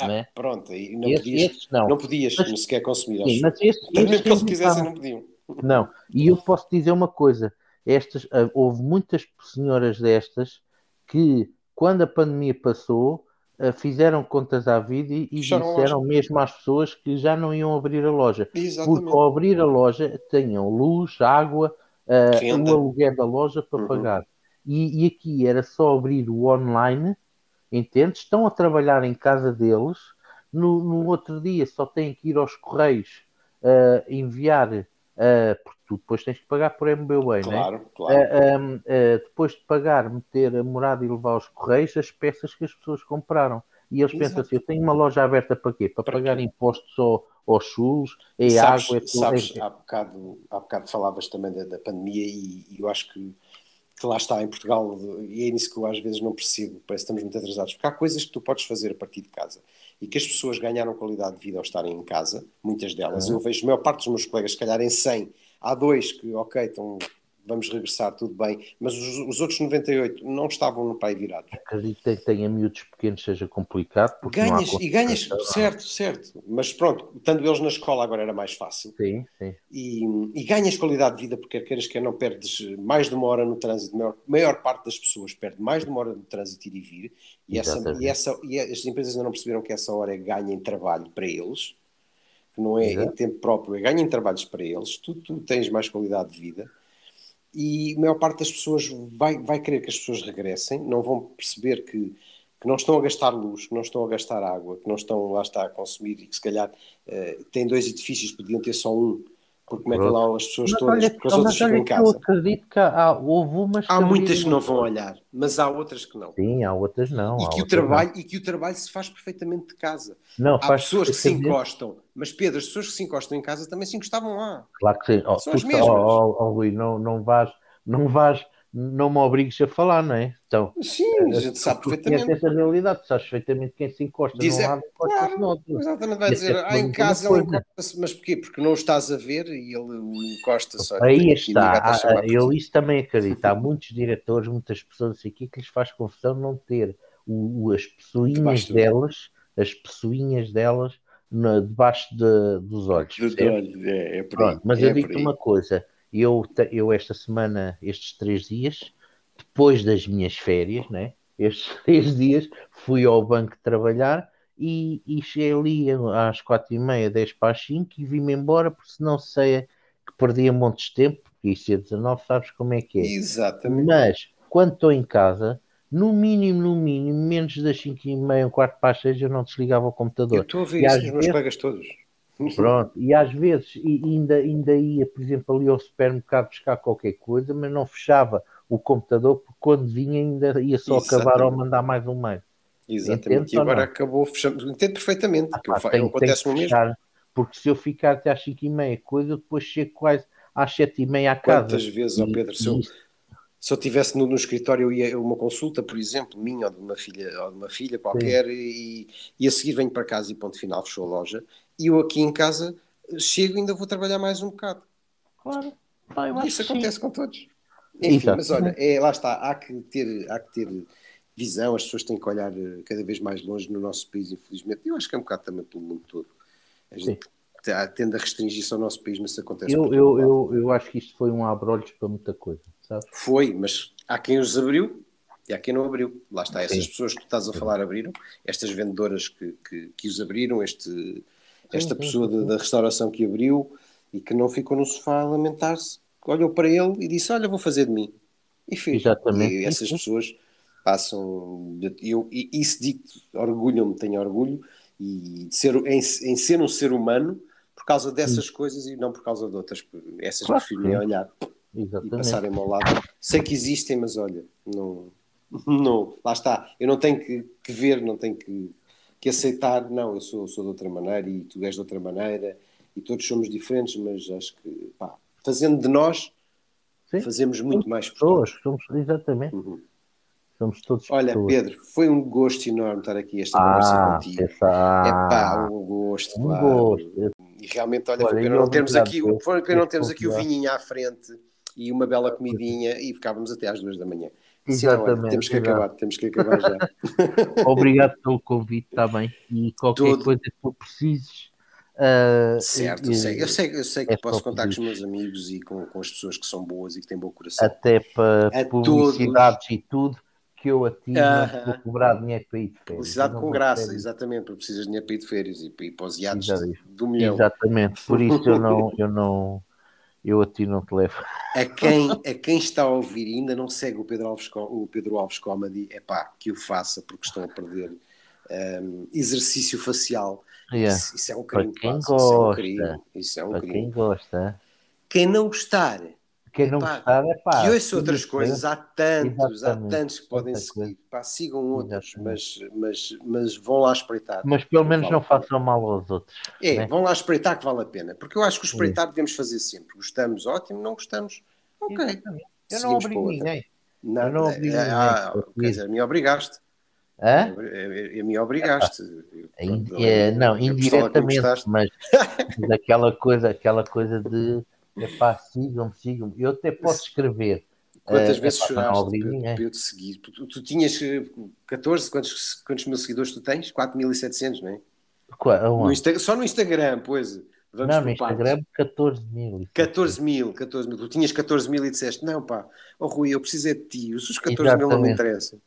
Ah, não é? Pronto, e não Esses, podias, esses não. não podias Mas- sequer consumir. Sim, mas esses, Também esses que eles quisessem, não podiam. Não, e eu posso dizer uma coisa: estas, ah, houve muitas senhoras destas que, quando a pandemia passou, ah, fizeram contas à vida e, Fecharam disseram mesmo às pessoas que já não iam abrir a loja. Porque Exatamente. ao abrir a loja tenham luz, água, Renda. o aluguer da loja para Uhum. pagar. E, e aqui era só abrir o online, entende? Estão a trabalhar em casa deles, no, no outro dia só têm que ir aos correios ah, enviar, ah, porque tu depois tens que pagar por MBWay, não é? Claro, claro. Ah, depois de pagar, meter a morada e levar aos correios as peças que as pessoas compraram. E eles Exato. pensam assim: eu tenho uma loja aberta para quê? Para, Para pagar quê? impostos ao, aos chulos, é sabes, água, é tudo. sabes é- há, bocado, há bocado falavas também da, da pandemia e, e eu acho que, que lá está em Portugal, e é nisso que eu às vezes não percebo, parece que estamos muito atrasados, porque há coisas que tu podes fazer a partir de casa e que as pessoas ganharam qualidade de vida ao estarem em casa, muitas delas. Uhum. Eu vejo a maior parte dos meus colegas, se calhar em 100, há dois que, ok, estão vamos regressar, tudo bem. Mas os, os outros 98 não estavam no pai virados. Acredito que tenha miúdos pequenos seja complicado. Ganhas, e ganhas, certo, certo. Mas pronto, estando eles na escola agora era mais fácil. Sim, sim. E, e ganhas qualidade de vida porque queres que não perdes mais de uma hora no trânsito. A maior, maior parte das pessoas perde mais de uma hora no trânsito ir e vir. E, essa, e, essa, e as empresas ainda não perceberam que essa hora é ganha em trabalho para eles. Que não é Exato. em tempo próprio, é ganha em trabalhos para eles. Tu, tu tens mais qualidade de vida e a maior parte das pessoas vai, vai querer que as pessoas regressem, não vão perceber que, que não estão a gastar luz, que não estão a gastar água, que não estão lá está a consumir e que se calhar uh, têm dois edifícios, podiam ter só um, porque metem lá as pessoas mas todas, olha, porque as outras ficam em casa. Eu acredito que há, houve umas Há muitas que não vão olhar, mas há outras que não. Sim, há outras não. E, que, o trabalho, não. e que o trabalho se faz perfeitamente de casa. Não, há pessoas que se encostam, mas Pedro, as pessoas que se encostam em casa também se encostavam lá. Claro que sim. Oh, São as mesmas. Oh, oh, Rui, não, não vais não vais, não me obrigues a falar, não é? Então, Sim, a gente sabe perfeitamente. essa realidade, sabes perfeitamente quem se encosta Diz, num lado claro, no outro. Exatamente, vai dizer, ah, em casa ele encosta-se, mas porquê? Porque não o estás a ver e ele encosta só. Aí está, ah, eu isso também acredito. Há muitos diretores, muitas pessoas aqui que lhes faz confusão não ter o, o as pessoinhas delas, as pessoinhas delas na, debaixo de, dos olhos. Do olho, é, é Pronto, mas é eu digo-te uma coisa eu, eu esta semana, estes três dias, depois das minhas férias, né? estes três dias, fui ao banco trabalhar e, e cheguei ali às quatro e meia, dez para as cinco e vim-me embora, porque senão sei que perdia montes de tempo, porque isso é 19, sabes como é que é. Exatamente. Mas, quando estou em casa, no mínimo, no mínimo, menos das cinco e meia, um quarto para as seis, eu não desligava o computador. Eu estou a ver isso nos meus colegas todos. Pronto, e às vezes e ainda, ainda ia, por exemplo, ali ao supermercado buscar qualquer coisa, mas não fechava o computador porque quando vinha ainda ia só Exatamente. acabar ou mandar mais um mail. Exatamente, e agora acabou fechando. Entendo perfeitamente, ah, pá, tem, acontece tem mesmo. Porque se eu ficar até às 5 e meia coisa, eu depois chego quase às 7 e meia à casa. Quantas vezes, ó Pedro, se eu, se eu estivesse no, no, escritório, eu ia uma consulta, por exemplo, minha ou de uma filha, ou de uma filha qualquer, e, e a seguir venho para casa e ponto final, fechou a loja, e eu aqui em casa chego e ainda vou trabalhar mais um bocado. Claro. Isso acontece sim. com todos. Enfim, Exato. mas olha, é, lá está, há que, ter, há que ter visão, as pessoas têm que olhar eh, cada vez mais longe no nosso país, infelizmente. Eu acho que é um bocado também pelo mundo todo. A gente sim. tende a restringir-se ao nosso país, mas isso acontece. Eu, eu, eu, eu, acho que isto foi um abrolhos para muita coisa, sabes? Foi, mas há quem os abriu e há quem não abriu. Lá está, essas sim. pessoas que tu estás a falar abriram, estas vendedoras que, que, que os abriram, este esta pessoa da restauração que abriu e que não ficou no sofá a lamentar-se, olhou para ele e disse: Olha, vou fazer de mim. E fez. Exatamente. E essas pessoas passam. Eu, e isso digo, orgulho-me, tenho orgulho e de ser, em, em, ser um ser humano por causa dessas Sim. coisas e não por causa de outras. Essas claro, prefiro olhar Exatamente. e passarem-me ao lado. Sei que existem, mas olha, não, não, lá está. Eu não tenho que, que ver, não tenho que que aceitar, não, eu sou, sou de outra maneira e tu és de outra maneira e todos somos diferentes, mas acho que, pá, fazendo de nós, Sim. fazemos muito mais pessoas. Somos, exatamente. Uhum. Somos todos Olha, pessoas. Pedro, foi um gosto enorme estar aqui esta ah, conversa contigo. Essa... É pá, um gosto, um gosto. E realmente, olha, olha não termos aqui, foi não termos aqui o vinhinho à frente e uma bela comidinha e ficávamos até às duas da manhã. Exatamente. Sim, temos que acabar, temos que acabar já. Obrigado pelo convite, está bem. E qualquer Todo... coisa que tu precises. Uh, certo, eu sei, eu sei, eu sei que é posso contar com os meus amigos e com, com as pessoas que são boas e que têm bom coração. Até para a publicidades todos. e tudo, que eu a ti uh -huh. vou cobrar dinheiro para ir de férias. Publicidade com graça, exatamente, porque precisas de dinheiro para ir de férias e para os iados do milhão. Exatamente, por isso eu não, eu não, eu a ti não te levo. A quem, a quem está a ouvir e ainda não segue o Pedro Alves, o Pedro Alves Comedy, é pá, que o faça, porque estão a perder um, exercício facial. Yeah. Isso, isso, é um crime. Para quem gosta. Isso é um crime. Isso é um Para crime. quem gosta. Quem não gostar quem não gostar é pá. Que ouço outras coisas, há tantos, há tantos que podem seguir. Pá, sigam outros, mas, mas, mas vão lá espreitar. Mas pelo menos vale não façam mal aos outros. É, né? vão lá espreitar que vale a pena. Porque eu acho que o espreitar devemos fazer sempre. Gostamos, ótimo, não gostamos, ok. Eu não obrigo ninguém. Não, eu não obrigo é, ninguém. Ah, quer dizer, me obrigaste. Hã? A mim obrigaste. é, não, indiretamente, mas, mas aquela coisa, aquela coisa de Epá, sigam-me, sigam-me. Eu até posso escrever. Quantas uh, vezes epá, choraste para, eu te seguir? Tu, tu, tinhas 14, quantos, quantos mil seguidores tu tens? 4.700, não é? Qual, no Insta, só no Instagram, pois. Vamos não, no Instagram 14 mil. 14 mil, 14 mil. Tu tinhas 14 mil e disseste, não pá, oh Rui, eu preciso é de ti, os 14 exatamente. mil não me interessam.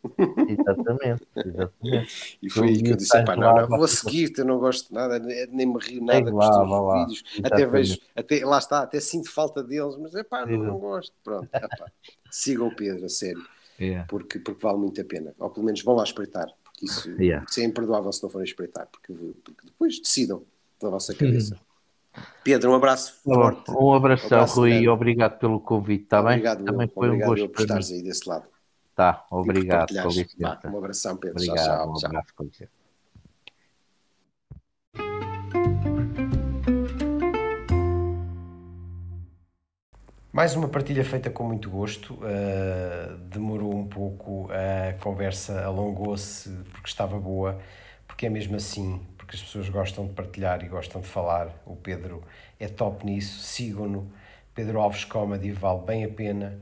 Exatamente, exatamente. E foi aí que eu disse, pá, não, não, vou seguir-te, eu não gosto de nada, nem me rio nada com os teus lá, vídeos. Lá. Até vejo, até, lá está, até sinto falta deles, mas é pá, não, não gosto. Pronto, é, pá. sigam o Pedro, a sério. Yeah. Porque, porque vale muito a pena. Ou pelo menos vão lá espreitar. Porque isso, yeah. isso é imperdoável se não forem espreitar, porque, porque depois decidam da vossa cabeça. Pedro, um abraço forte. Um abraço, um abraço Rui, e obrigado pelo convite, está bem? Obrigado, Também foi obrigado um gosto por estares aí desse lado. Tá, obrigado. Bah, um abração, Pedro. Obrigado, tchau, tchau. Um abraço, com licença. Mais uma partilha feita com muito gosto. Uh, demorou um pouco, a conversa alongou-se porque estava boa, porque é mesmo assim porque as pessoas gostam de partilhar e gostam de falar. O Pedro é top nisso, sigam-no. Pedro Alves Comedy vale bem a pena.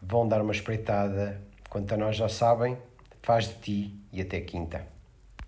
Vão dar uma espreitada. Quanto a nós já sabem, faz de ti e até quinta.